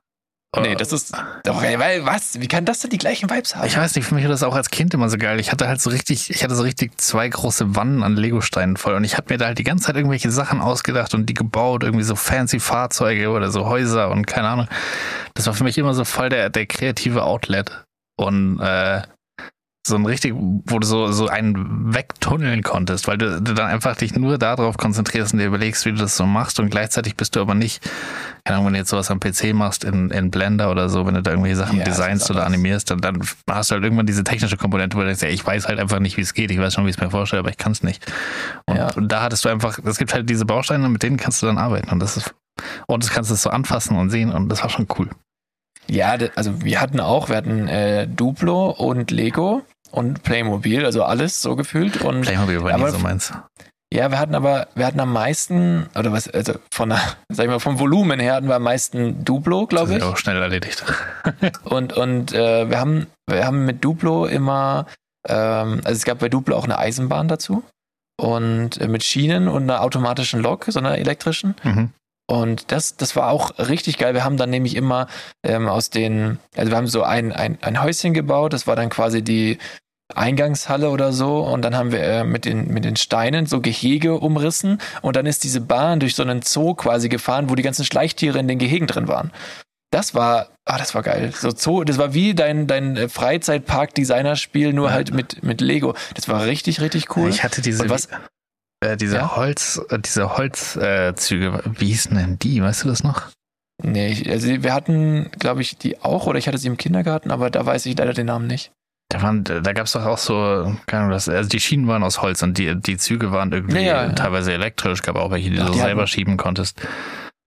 Nee, das ist doch, ey, weil, was? Wie kann das denn die gleichen Vibes haben? Ich weiß nicht, für mich war das auch als Kind immer so geil. Ich hatte halt so richtig, ich hatte so richtig zwei große Wannen an Lego-Steinen voll und ich habe mir da halt die ganze Zeit irgendwelche Sachen ausgedacht und die gebaut, irgendwie so fancy Fahrzeuge oder so Häuser und keine Ahnung. Das war für mich immer so voll der, der kreative Outlet. Und äh, so ein richtig, wo du so, so einen wegtunneln konntest, weil du, du dann einfach dich nur darauf konzentrierst und dir überlegst, wie du das so machst und gleichzeitig bist du aber nicht, keine Ahnung, wenn du jetzt sowas am PC machst in, in Blender oder so, wenn du da irgendwelche Sachen Ja, designst oder animierst, dann, dann hast du halt irgendwann diese technische Komponente, wo du denkst, ja, ich weiß halt einfach nicht, wie es geht, ich weiß schon, wie ich es mir vorstelle, aber ich kann es nicht. Und, Ja. und da hattest du einfach, es gibt halt diese Bausteine, mit denen kannst du dann arbeiten und das ist, und das kannst du so anfassen und sehen und das war schon cool. Ja, also wir hatten auch, wir hatten äh, Duplo und Lego und Playmobil, also alles so gefühlt. Und Playmobil war Aber- nie so meins. Ja, wir hatten aber, wir hatten am meisten, oder was, also von der, sag ich mal, vom Volumen her hatten wir am meisten Duplo, glaube ich. Das ist auch schnell erledigt. und und äh, wir haben, wir haben mit Duplo immer, ähm, also es gab bei Duplo auch eine Eisenbahn dazu und äh, mit Schienen und einer automatischen Lok, so einer elektrischen. Mhm. Und das, das war auch richtig geil. Wir haben dann nämlich immer ähm, aus den, also wir haben so ein, ein, ein Häuschen gebaut, das war dann quasi die, Eingangshalle oder so und dann haben wir äh, mit, den, mit den Steinen so Gehege umrissen und dann ist diese Bahn durch so einen Zoo quasi gefahren, wo die ganzen Schleichtiere in den Gehegen drin waren. Das war, ah, das war geil. So Zoo, das war wie dein, dein äh, Freizeitpark-Designer-Spiel, nur ja. halt mit, mit Lego. Das war richtig, richtig cool. Ich hatte diese, was, äh, diese ja? Holz, äh, diese Holzzüge, wie hießen denn die? Weißt du das noch? Nee, ich, also wir hatten, glaube ich, die auch oder ich hatte sie im Kindergarten, aber da weiß ich leider den Namen nicht. Da, waren, da gab es doch auch so, keine Ahnung, also die Schienen waren aus Holz und die, die Züge waren irgendwie ja, ja, teilweise elektrisch, gab auch welche, die du die selber hatten, schieben konntest.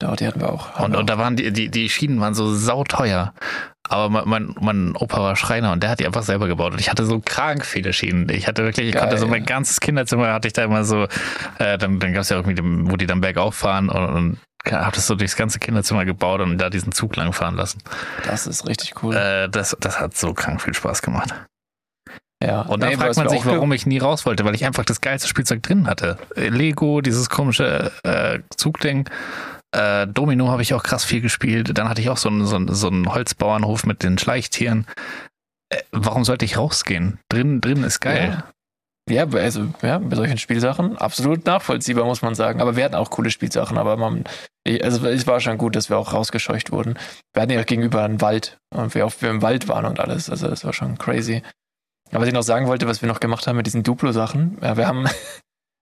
Ja, die hatten wir auch. Und, und da waren die, die, die Schienen waren so sauteuer. Aber mein, mein, mein Opa war Schreiner und der hat die einfach selber gebaut. Und ich hatte so krank viele Schienen. Ich hatte wirklich, ich Geil, konnte so mein ganzes Kinderzimmer hatte ich da immer so, äh, dann, dann gab es ja irgendwie, wo die dann bergauf fahren und, und habe das so durchs ganze Kinderzimmer gebaut und da diesen Zug lang fahren lassen. Das ist richtig cool. Äh, das, das hat so krank viel Spaß gemacht. Ja, und dann nee, fragt man sich, warum ich nie raus wollte, weil ich einfach das geilste Spielzeug drin hatte. Lego, dieses komische äh, Zugding. Äh, Domino habe ich auch krass viel gespielt. Dann hatte ich auch so einen, so einen, so einen Holzbauernhof mit den Schleichtieren. Äh, warum sollte ich rausgehen? Drin, drin ist geil. Ja. ja. also ja, bei solchen Spielsachen absolut nachvollziehbar, muss man sagen. Aber wir hatten auch coole Spielsachen, aber man, also es war schon gut, dass wir auch rausgescheucht wurden. Wir hatten ja gegenüber einen Wald und wir auch wir im Wald waren und alles. Also das war schon crazy. Aber was ich noch sagen wollte, was wir noch gemacht haben mit diesen Duplo-Sachen, ja, wir haben,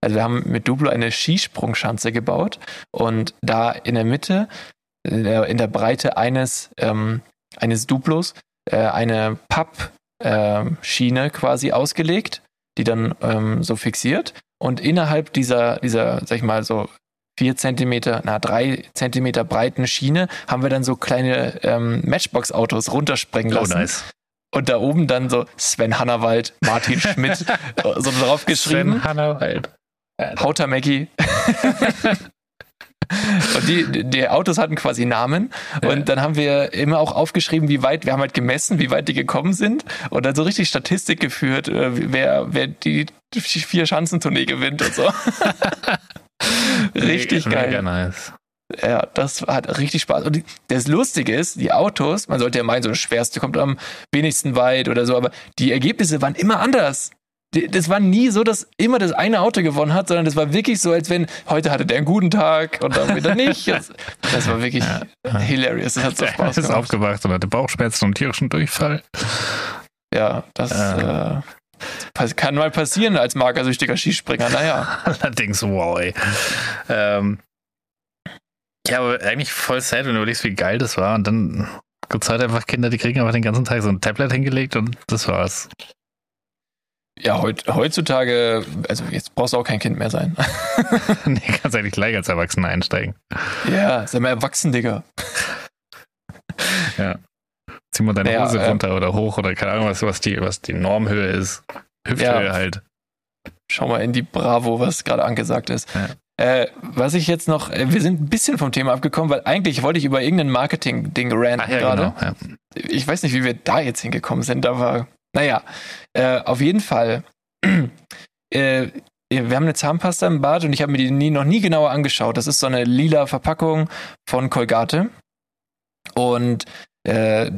also wir haben mit Duplo eine Skisprungschanze gebaut und da in der Mitte, in der, in der Breite eines, ähm, eines Duplos, äh, eine Pappschiene äh, quasi ausgelegt, die dann ähm, so fixiert und innerhalb dieser, dieser, sag ich mal, so vier Zentimeter, na, drei Zentimeter breiten Schiene haben wir dann so kleine ähm, Matchbox-Autos runterspringen oh, lassen. Oh, nice. Und da oben dann so Sven Hannawald, Martin Schmidt, so drauf geschrieben. Sven Hannawald. Hauter Maggie. Und die, die Autos hatten quasi Namen. Und ja. dann haben wir immer auch aufgeschrieben, wie weit, wir haben halt gemessen, wie weit die gekommen sind. Und dann so richtig Statistik geführt, äh, wer, wer die vier Schanzentournee gewinnt und so. richtig Mega geil. Mega nice. Ja, das hat richtig Spaß. Und das Lustige ist, die Autos, man sollte ja meinen, so das Schwerste kommt am wenigsten weit oder so, aber die Ergebnisse waren immer anders. Das war nie so, dass immer das eine Auto gewonnen hat, sondern das war wirklich so, als wenn heute hatte der einen guten Tag und dann wieder nicht. Das, das war wirklich ja. hilarious. Das hat so Spaß gemacht. ist aufgewacht und hatte Bauchschmerzen und tierischen Durchfall. Ja, das äh. Äh, kann mal passieren als magersüchtiger Skispringer. Naja. Allerdings, wow, ey. Ähm, ja, aber eigentlich voll sad, wenn du überlegst, wie geil das war. Und dann gibt es halt einfach Kinder, die kriegen einfach den ganzen Tag so ein Tablet hingelegt und das war's. Ja, heut, heutzutage, also jetzt brauchst du auch kein Kind mehr sein. nee, kannst eigentlich gleich als Erwachsener einsteigen. Ja, sei mal erwachsen, Digga. ja. Zieh mal deine Hose ja, runter äh, oder hoch oder keine Ahnung, was, was, die, was die Normhöhe ist. Hüfthöhe ja. halt. Schau mal in die Bravo, was gerade angesagt ist. Ja. Äh, was ich jetzt noch, äh, wir sind ein bisschen vom Thema abgekommen, weil eigentlich wollte ich über irgendein Marketing-Ding ranten ja, gerade. Genau, ja. Ich weiß nicht, wie wir da jetzt hingekommen sind, aber naja, äh, auf jeden Fall. äh, wir haben eine Zahnpasta im Bad und ich habe mir die nie, noch nie genauer angeschaut. Das ist so eine lila Verpackung von Colgate. Und äh,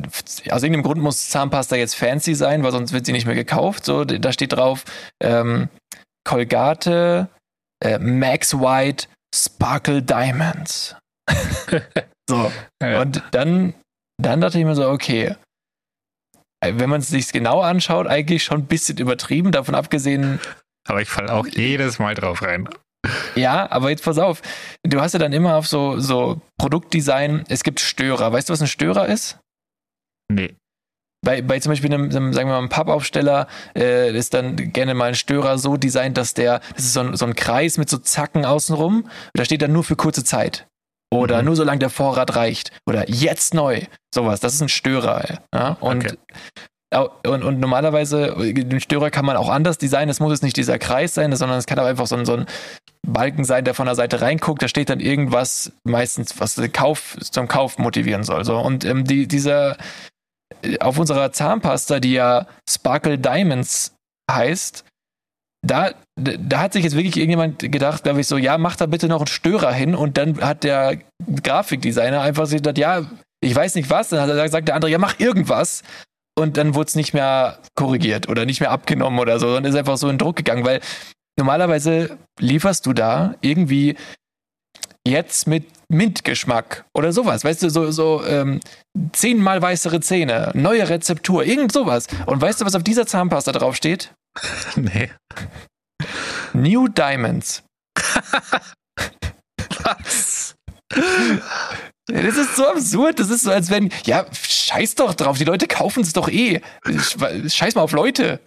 aus irgendeinem Grund muss Zahnpasta jetzt fancy sein, weil sonst wird sie nicht mehr gekauft. So, da steht drauf ähm, Colgate äh, Max White Sparkle Diamonds. so. Ja. Und dann, dann dachte ich mir so, okay, äh, wenn man es sich genau anschaut, eigentlich schon ein bisschen übertrieben, davon abgesehen. Aber ich falle auch jedes Mal drauf rein. Ja, aber jetzt pass auf. Du hast ja dann immer auf so, so Produktdesign, es gibt Störer. Weißt du, was ein Störer ist? Nee bei, bei zum Beispiel einem, einem sagen wir mal, einem Pappaufsteller äh, ist dann gerne mal ein Störer so designt, dass der, das ist so ein, so ein Kreis mit so Zacken außenrum. Da steht dann nur für kurze Zeit. Oder mhm. nur solange der Vorrat reicht. Oder jetzt neu. Sowas. Das ist ein Störer. Ja? Und okay. und, und normalerweise, den Störer kann man auch anders designen. Es muss jetzt nicht dieser Kreis sein, sondern es kann auch einfach so ein, so ein Balken sein, der von der Seite reinguckt. Da steht dann irgendwas, meistens, was Kauf, zum Kauf motivieren soll. So. Und ähm, die, dieser, auf unserer Zahnpasta, die ja Sparkle Diamonds heißt, da, da hat sich jetzt wirklich irgendjemand gedacht, glaube ich, so, ja, mach da bitte noch einen Störer hin. Und dann hat der Grafikdesigner einfach gedacht, ja, ich weiß nicht was. Dann hat er gesagt der andere, ja, mach irgendwas und dann wurde es nicht mehr korrigiert oder nicht mehr abgenommen oder so und ist einfach so in Druck gegangen, weil normalerweise lieferst du da irgendwie jetzt mit Mintgeschmack oder sowas, weißt du, so, so ähm, zehnmal weißere Zähne, neue Rezeptur, irgend sowas. Und weißt du, was auf dieser Zahnpasta draufsteht? Nee. New Diamonds. Was? Das ist so absurd. Das ist so, als wenn, ja, scheiß doch drauf. Die Leute kaufen es doch eh. Scheiß mal auf Leute.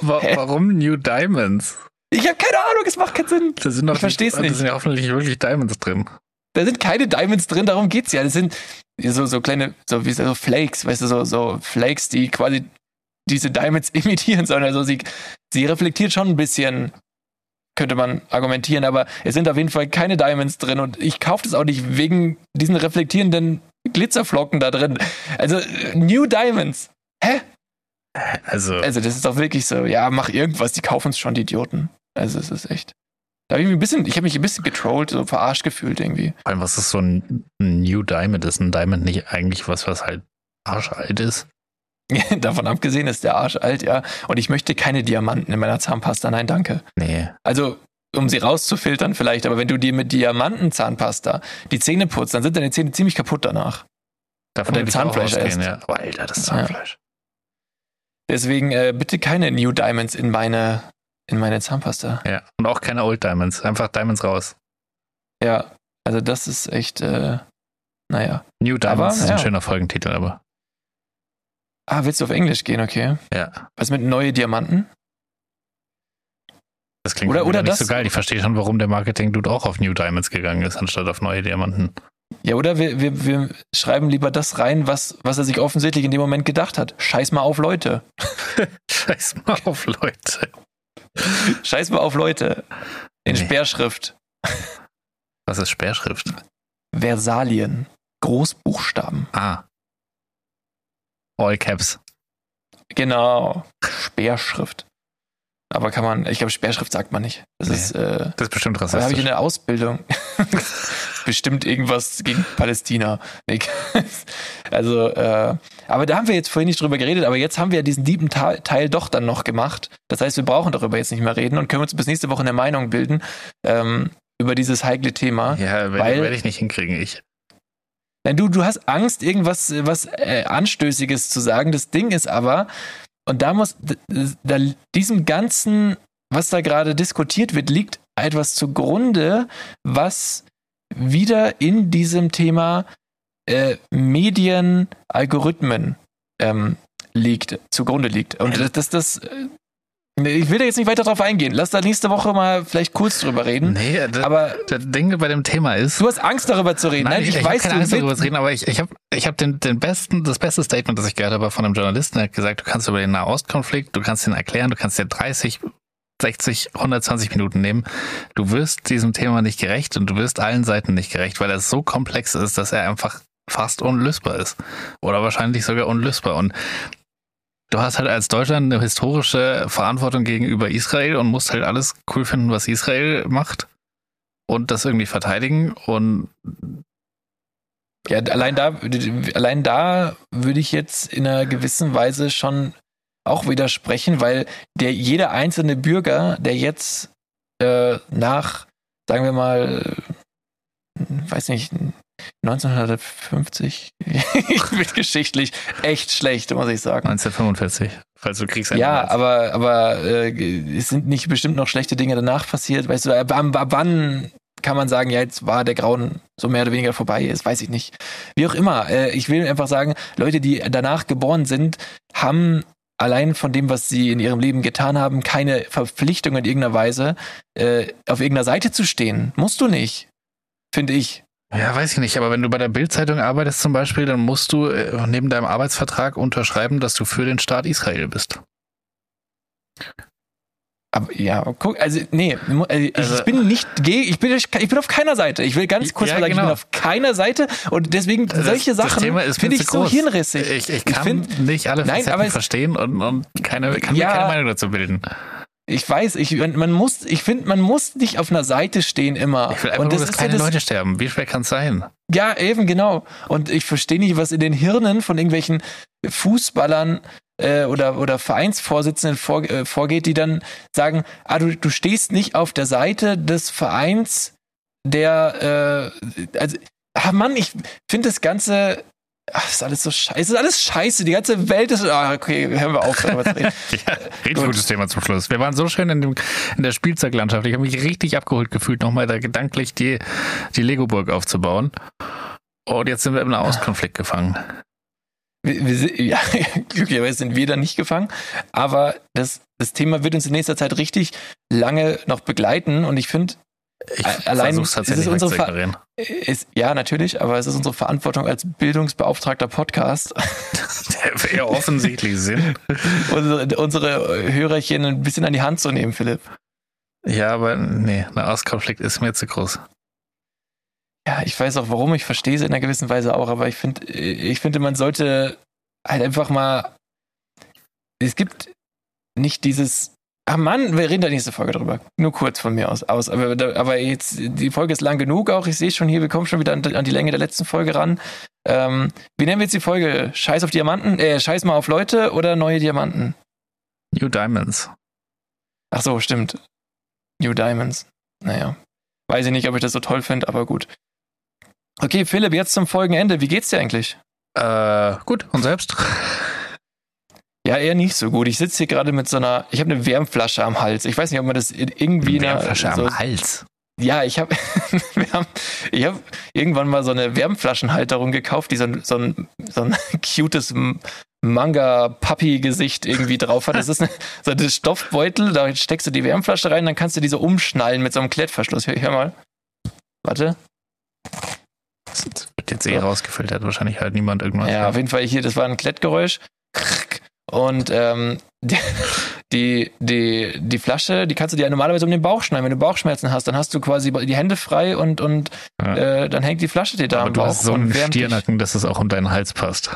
Wa warum New Diamonds? Ich habe keine Ahnung, es macht keinen Sinn. Da sind doch ich versteh's nicht. Da sind ja hoffentlich wirklich Diamonds drin. Da sind keine Diamonds drin, darum geht's ja. Das sind so, so kleine, so wie so Flakes, weißt du, so, so Flakes, die quasi diese Diamonds imitieren sollen. Also sie, sie reflektiert schon ein bisschen könnte man argumentieren, aber es sind auf jeden Fall keine Diamonds drin und ich kaufe das auch nicht wegen diesen reflektierenden Glitzerflocken da drin. Also New Diamonds. Hä? Also, Also das ist doch wirklich so, ja, mach irgendwas, die kaufen es schon, die Idioten. Also es ist echt. Da habe ich mich ein bisschen, ich habe mich ein bisschen getrollt, so verarscht gefühlt irgendwie. vor allem, was ist so ein New Diamond? Ist ein Diamond nicht eigentlich was, was halt arschalt ist? Davon abgesehen ist der Arsch alt, ja. Und ich möchte keine Diamanten in meiner Zahnpasta, nein, danke. Nee. Also, um sie rauszufiltern vielleicht, aber wenn du dir mit Diamantenzahnpasta die Zähne putzt, dann sind deine Zähne ziemlich kaputt danach. Davon Und auch Zahnfleisch ausgehen, ja. Aber Alter, das Ja. Zahnfleisch. Deswegen äh, bitte keine New Diamonds in meine, in meine Zahnpasta. Ja. Und auch keine Old Diamonds. Einfach Diamonds raus. Ja, also das ist echt, äh, naja. New Diamonds ist ja. ein schöner Folgentitel, aber Ah, willst du auf Englisch gehen, okay? ja. Was mit neue Diamanten? Das klingt Oder- oder nicht das- so geil. Ich verstehe schon, warum der Marketing-Dude auch auf New Diamonds gegangen ist, anstatt auf neue Diamanten. Ja, oder wir, wir, wir schreiben lieber das rein, was, was er sich offensichtlich in dem Moment gedacht hat. Scheiß mal auf Leute. Scheiß mal auf, Leute. Scheiß mal auf Leute. In Nee. Sperrschrift. Was ist Sperrschrift? Versalien. Großbuchstaben. Ah. All Caps. Genau. Sperrschrift. Aber kann man, ich glaube, Sperrschrift sagt man nicht. Das Nee. ist, äh, Das ist bestimmt da habe ich in rassistisch. der Ausbildung bestimmt irgendwas gegen Palästina. Also, äh, aber da haben wir jetzt vorhin nicht drüber geredet, aber jetzt haben wir ja diesen lieben Teil doch dann noch gemacht. Das heißt, wir brauchen darüber jetzt nicht mehr reden und können uns bis nächste Woche eine Meinung bilden ähm, über dieses heikle Thema. Ja, werde Weil- ich nicht hinkriegen. Ich. Nein, du, du hast Angst, irgendwas äh, was äh, Anstößiges zu sagen. Das Ding ist aber, und da muss, da, diesem Ganzen, was da gerade diskutiert wird, liegt etwas zugrunde, was wieder in diesem Thema äh, Medien, Algorithmen ähm, liegt, zugrunde liegt. Und das, das, das äh, ich will da jetzt nicht weiter drauf eingehen. Lass da nächste Woche mal vielleicht kurz drüber reden. Nee, das, Aber das Ding bei dem Thema ist. du hast Angst darüber zu reden. Nein, ich, hab weiß, keine du Angst darüber zu reden, aber ich, ich habe ich hab den, den besten, das beste Statement, das ich gehört habe von einem Journalisten, der hat gesagt, du kannst über den Nahostkonflikt, du kannst ihn erklären, du kannst dir 30, 60, 120 Minuten nehmen. Du wirst diesem Thema nicht gerecht und du wirst allen Seiten nicht gerecht, weil er so komplex ist, dass er einfach fast unlösbar ist. Oder wahrscheinlich sogar unlösbar. Und du hast halt als Deutschland eine historische Verantwortung gegenüber Israel und musst halt alles cool finden, was Israel macht und das irgendwie verteidigen. Und Ja, allein da, allein da würde ich jetzt in einer gewissen Weise schon auch widersprechen, weil der jeder einzelne Bürger, der jetzt äh, nach, sagen wir mal, äh, weiß nicht, 1950, ich bin geschichtlich echt schlecht, muss ich sagen. 1945, falls du Kriegsende Ja, meinst. aber, aber äh, es sind nicht bestimmt noch schlechte Dinge danach passiert. Weißt du, ab, ab wann kann man sagen, ja, jetzt war der Grauen so mehr oder weniger vorbei ist, weiß ich nicht. Wie auch immer, äh, ich will einfach sagen, Leute, die danach geboren sind, haben allein von dem, was sie in ihrem Leben getan haben, keine Verpflichtung in irgendeiner Weise, äh, auf irgendeiner Seite zu stehen. Musst du nicht, finde ich. Ja, weiß ich nicht, aber wenn du bei der Bildzeitung arbeitest zum Beispiel, dann musst du äh, neben deinem Arbeitsvertrag unterschreiben, dass du für den Staat Israel bist. Aber ja, guck, also nee, also ich, Also- ich bin nicht gegen, ich bin, ich bin auf keiner Seite. Ich will ganz kurz Ja, mal sagen, ich genau. bin auf keiner Seite und deswegen solche das Sachen Thema ist finde ich so groß. hirnrissig. Ich, ich kann find- nicht alle Nein, Facetten es- verstehen und, und keine, kann Ja. mir keine Meinung dazu bilden. Ich weiß, ich, man, muss, ich finde, man muss nicht auf einer Seite stehen immer. Ich will einfach und nur, das dass ist ja keine das, Leute sterben. Wie schwer kann es sein? Ja, eben, genau. Und ich verstehe nicht, was in den Hirnen von irgendwelchen Fußballern äh, oder, oder Vereinsvorsitzenden vor, äh, vorgeht, die dann sagen, ah, du, du stehst nicht auf der Seite des Vereins, der, äh, also, ah Mann, ich finde das Ganze, ach, ist alles so scheiße, es ist alles scheiße, die ganze Welt ist, ah, okay, hören wir auf, darüber zu reden. Ja, richtig Gut. gutes Thema zum Schluss. Wir waren so schön in, dem, in der Spielzeuglandschaft. Ich habe mich richtig abgeholt gefühlt, nochmal da gedanklich die, die Lego-Burg aufzubauen. Und jetzt sind wir im Nahostkonflikt gefangen. wir, wir sind, ja, glücklicherweise sind wir da nicht gefangen, aber das, das Thema wird uns in nächster Zeit richtig lange noch begleiten und ich finde, Ich Ä- allein versuch's ist tatsächlich es unsere Ver- ist, ja, natürlich, aber es ist unsere Verantwortung als bildungsbeauftragter Podcast, Der wir ja offensichtlich sind. unsere, unsere Hörerchen ein bisschen an die Hand zu nehmen, Philipp. Ja, aber nee, Nahostkonflikt ist mir zu groß. Ja, ich weiß auch warum, ich verstehe es in einer gewissen Weise auch, aber ich finde, ich finde, man sollte halt einfach mal, es gibt nicht dieses, ah Mann, wir reden da nächste Folge drüber, nur kurz von mir aus, aus aber, aber jetzt, die Folge ist lang genug auch, ich sehe schon hier, wir kommen schon wieder an, an die Länge der letzten Folge ran. Ähm, wie nennen wir jetzt die Folge? Scheiß auf Diamanten, äh, Scheiß mal auf Leute oder neue Diamanten? New Diamonds. Ach so, stimmt. New Diamonds. Naja. Weiß ich nicht, ob ich das so toll finde, aber gut. Okay, Philipp, jetzt zum Folgenende. Wie geht's dir eigentlich? Äh, gut, und selbst? Ja, eher nicht so gut. Ich sitze hier gerade mit so einer, ich habe eine Wärmflasche am Hals. Ich weiß nicht, ob man das irgendwie in einer- Wärmflasche so, am Hals. Ja, ich habe ich habe irgendwann mal so eine Wärmflaschenhalterung gekauft, die so ein, so ein, so ein cutes M- Manga-Papi-Gesicht irgendwie drauf hat. Das ist eine, so ein Stoffbeutel, da steckst du die Wärmflasche rein, dann kannst du die so umschnallen mit so einem Klettverschluss. Hör, hör mal. Warte. Das wird jetzt eh rausgefiltert. Wahrscheinlich hört niemand irgendwas. Ja, auf jeden Fall hier, das war ein Klettgeräusch. Und ähm, die, die, die, die Flasche, die kannst du dir ja normalerweise um den Bauch schneiden. Wenn du Bauchschmerzen hast, dann hast du quasi die Hände frei und, und Ja. äh, dann hängt die Flasche dir da Aber am du Bauch. hast so einen. Stirnacken, dass es auch um deinen Hals passt.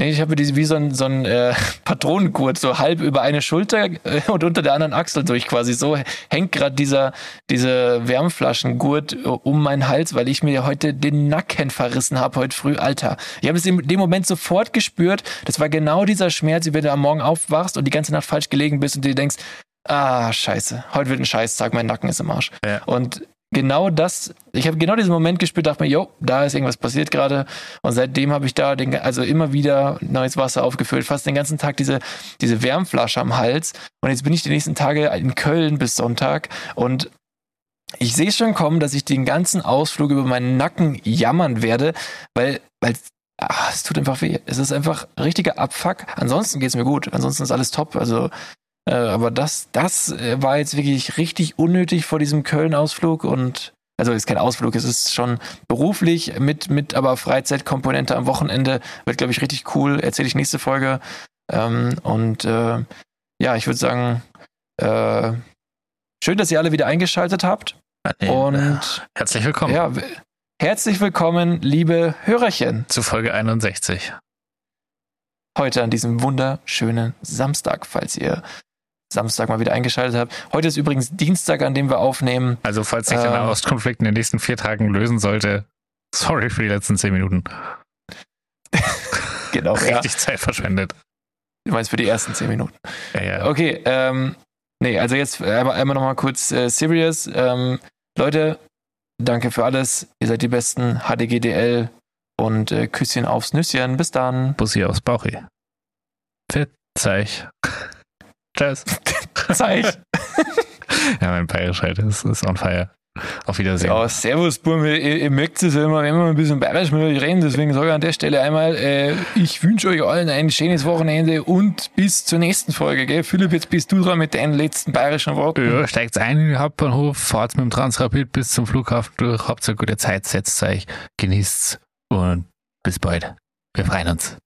Nee, ich habe diese wie so ein, so ein äh, Patronengurt, so halb über eine Schulter äh, und unter der anderen Achsel durch quasi. So hängt gerade dieser diese Wärmflaschengurt äh, um meinen Hals, weil ich mir heute den Nacken verrissen habe heute früh. Alter, ich habe es in dem Moment sofort gespürt. Das war genau dieser Schmerz, wie wenn du am Morgen aufwachst und die ganze Nacht falsch gelegen bist und dir denkst, ah, scheiße, heute wird ein Scheißtag, mein Nacken ist im Arsch. Ja. Und genau das, ich habe genau diesen Moment gespürt, dachte mir, jo, da ist irgendwas passiert gerade. Und seitdem habe ich da den, also immer wieder neues Wasser aufgefüllt, fast den ganzen Tag diese, diese Wärmflasche am Hals. Und jetzt bin ich die nächsten Tage in Köln bis Sonntag und ich sehe schon kommen, dass ich den ganzen Ausflug über meinen Nacken jammern werde, weil, weil ah, es tut einfach weh. Es ist einfach richtiger Abfuck. Ansonsten geht's mir gut. Ansonsten ist alles top. Also, aber das, das äh, war jetzt wirklich richtig unnötig vor diesem Köln-Ausflug und also ist kein Ausflug, es ist schon beruflich mit, mit aber Freizeitkomponente am Wochenende. Wird, glaube ich, richtig cool. Erzähle ich nächste Folge. Ähm, und äh, ja, ich würde sagen, äh, schön, dass ihr alle wieder eingeschaltet habt. Nee, Und Herzlich willkommen ja, herzlich willkommen, liebe Hörerchen, zu Folge 61. heute an diesem wunderschönen Samstag, falls ihr Samstag mal wieder eingeschaltet habt. Heute ist übrigens Dienstag, an dem wir aufnehmen. Also, falls sich der Ähm. Nahostkonflikt in den nächsten vier Tagen lösen sollte, sorry für die letzten zehn Minuten. Genau, ja. Richtig Zeit verschwendet. Du meinst für die ersten zehn Minuten. Ja, ja. Okay, ähm, nee, also jetzt einmal, einmal nochmal kurz äh, serious. Ähm, Leute, danke für alles. Ihr seid die Besten. HDGDL und äh, Küsschen aufs Nüsschen. Bis dann. Bussi aufs Bauchi. Verzeih. Tschüss. Zeig. Ja, mein Bayerisch halt ist, ist on fire. Auf Wiedersehen. Ja, servus, Burme. Ihr, ihr mögt es immer, wenn wir ein bisschen bayerisch mit euch reden. Deswegen sage ich an der Stelle einmal, äh, ich wünsche euch allen ein schönes Wochenende und bis zur nächsten Folge. Gell? Philipp, jetzt bist du dran mit deinen letzten bayerischen Worten. Ja, steigt ein in den Hauptbahnhof, fahrt mit dem Transrapid bis zum Flughafen durch, habt eine gute Zeit, setzt euch, genießt's und bis bald. Wir freuen uns.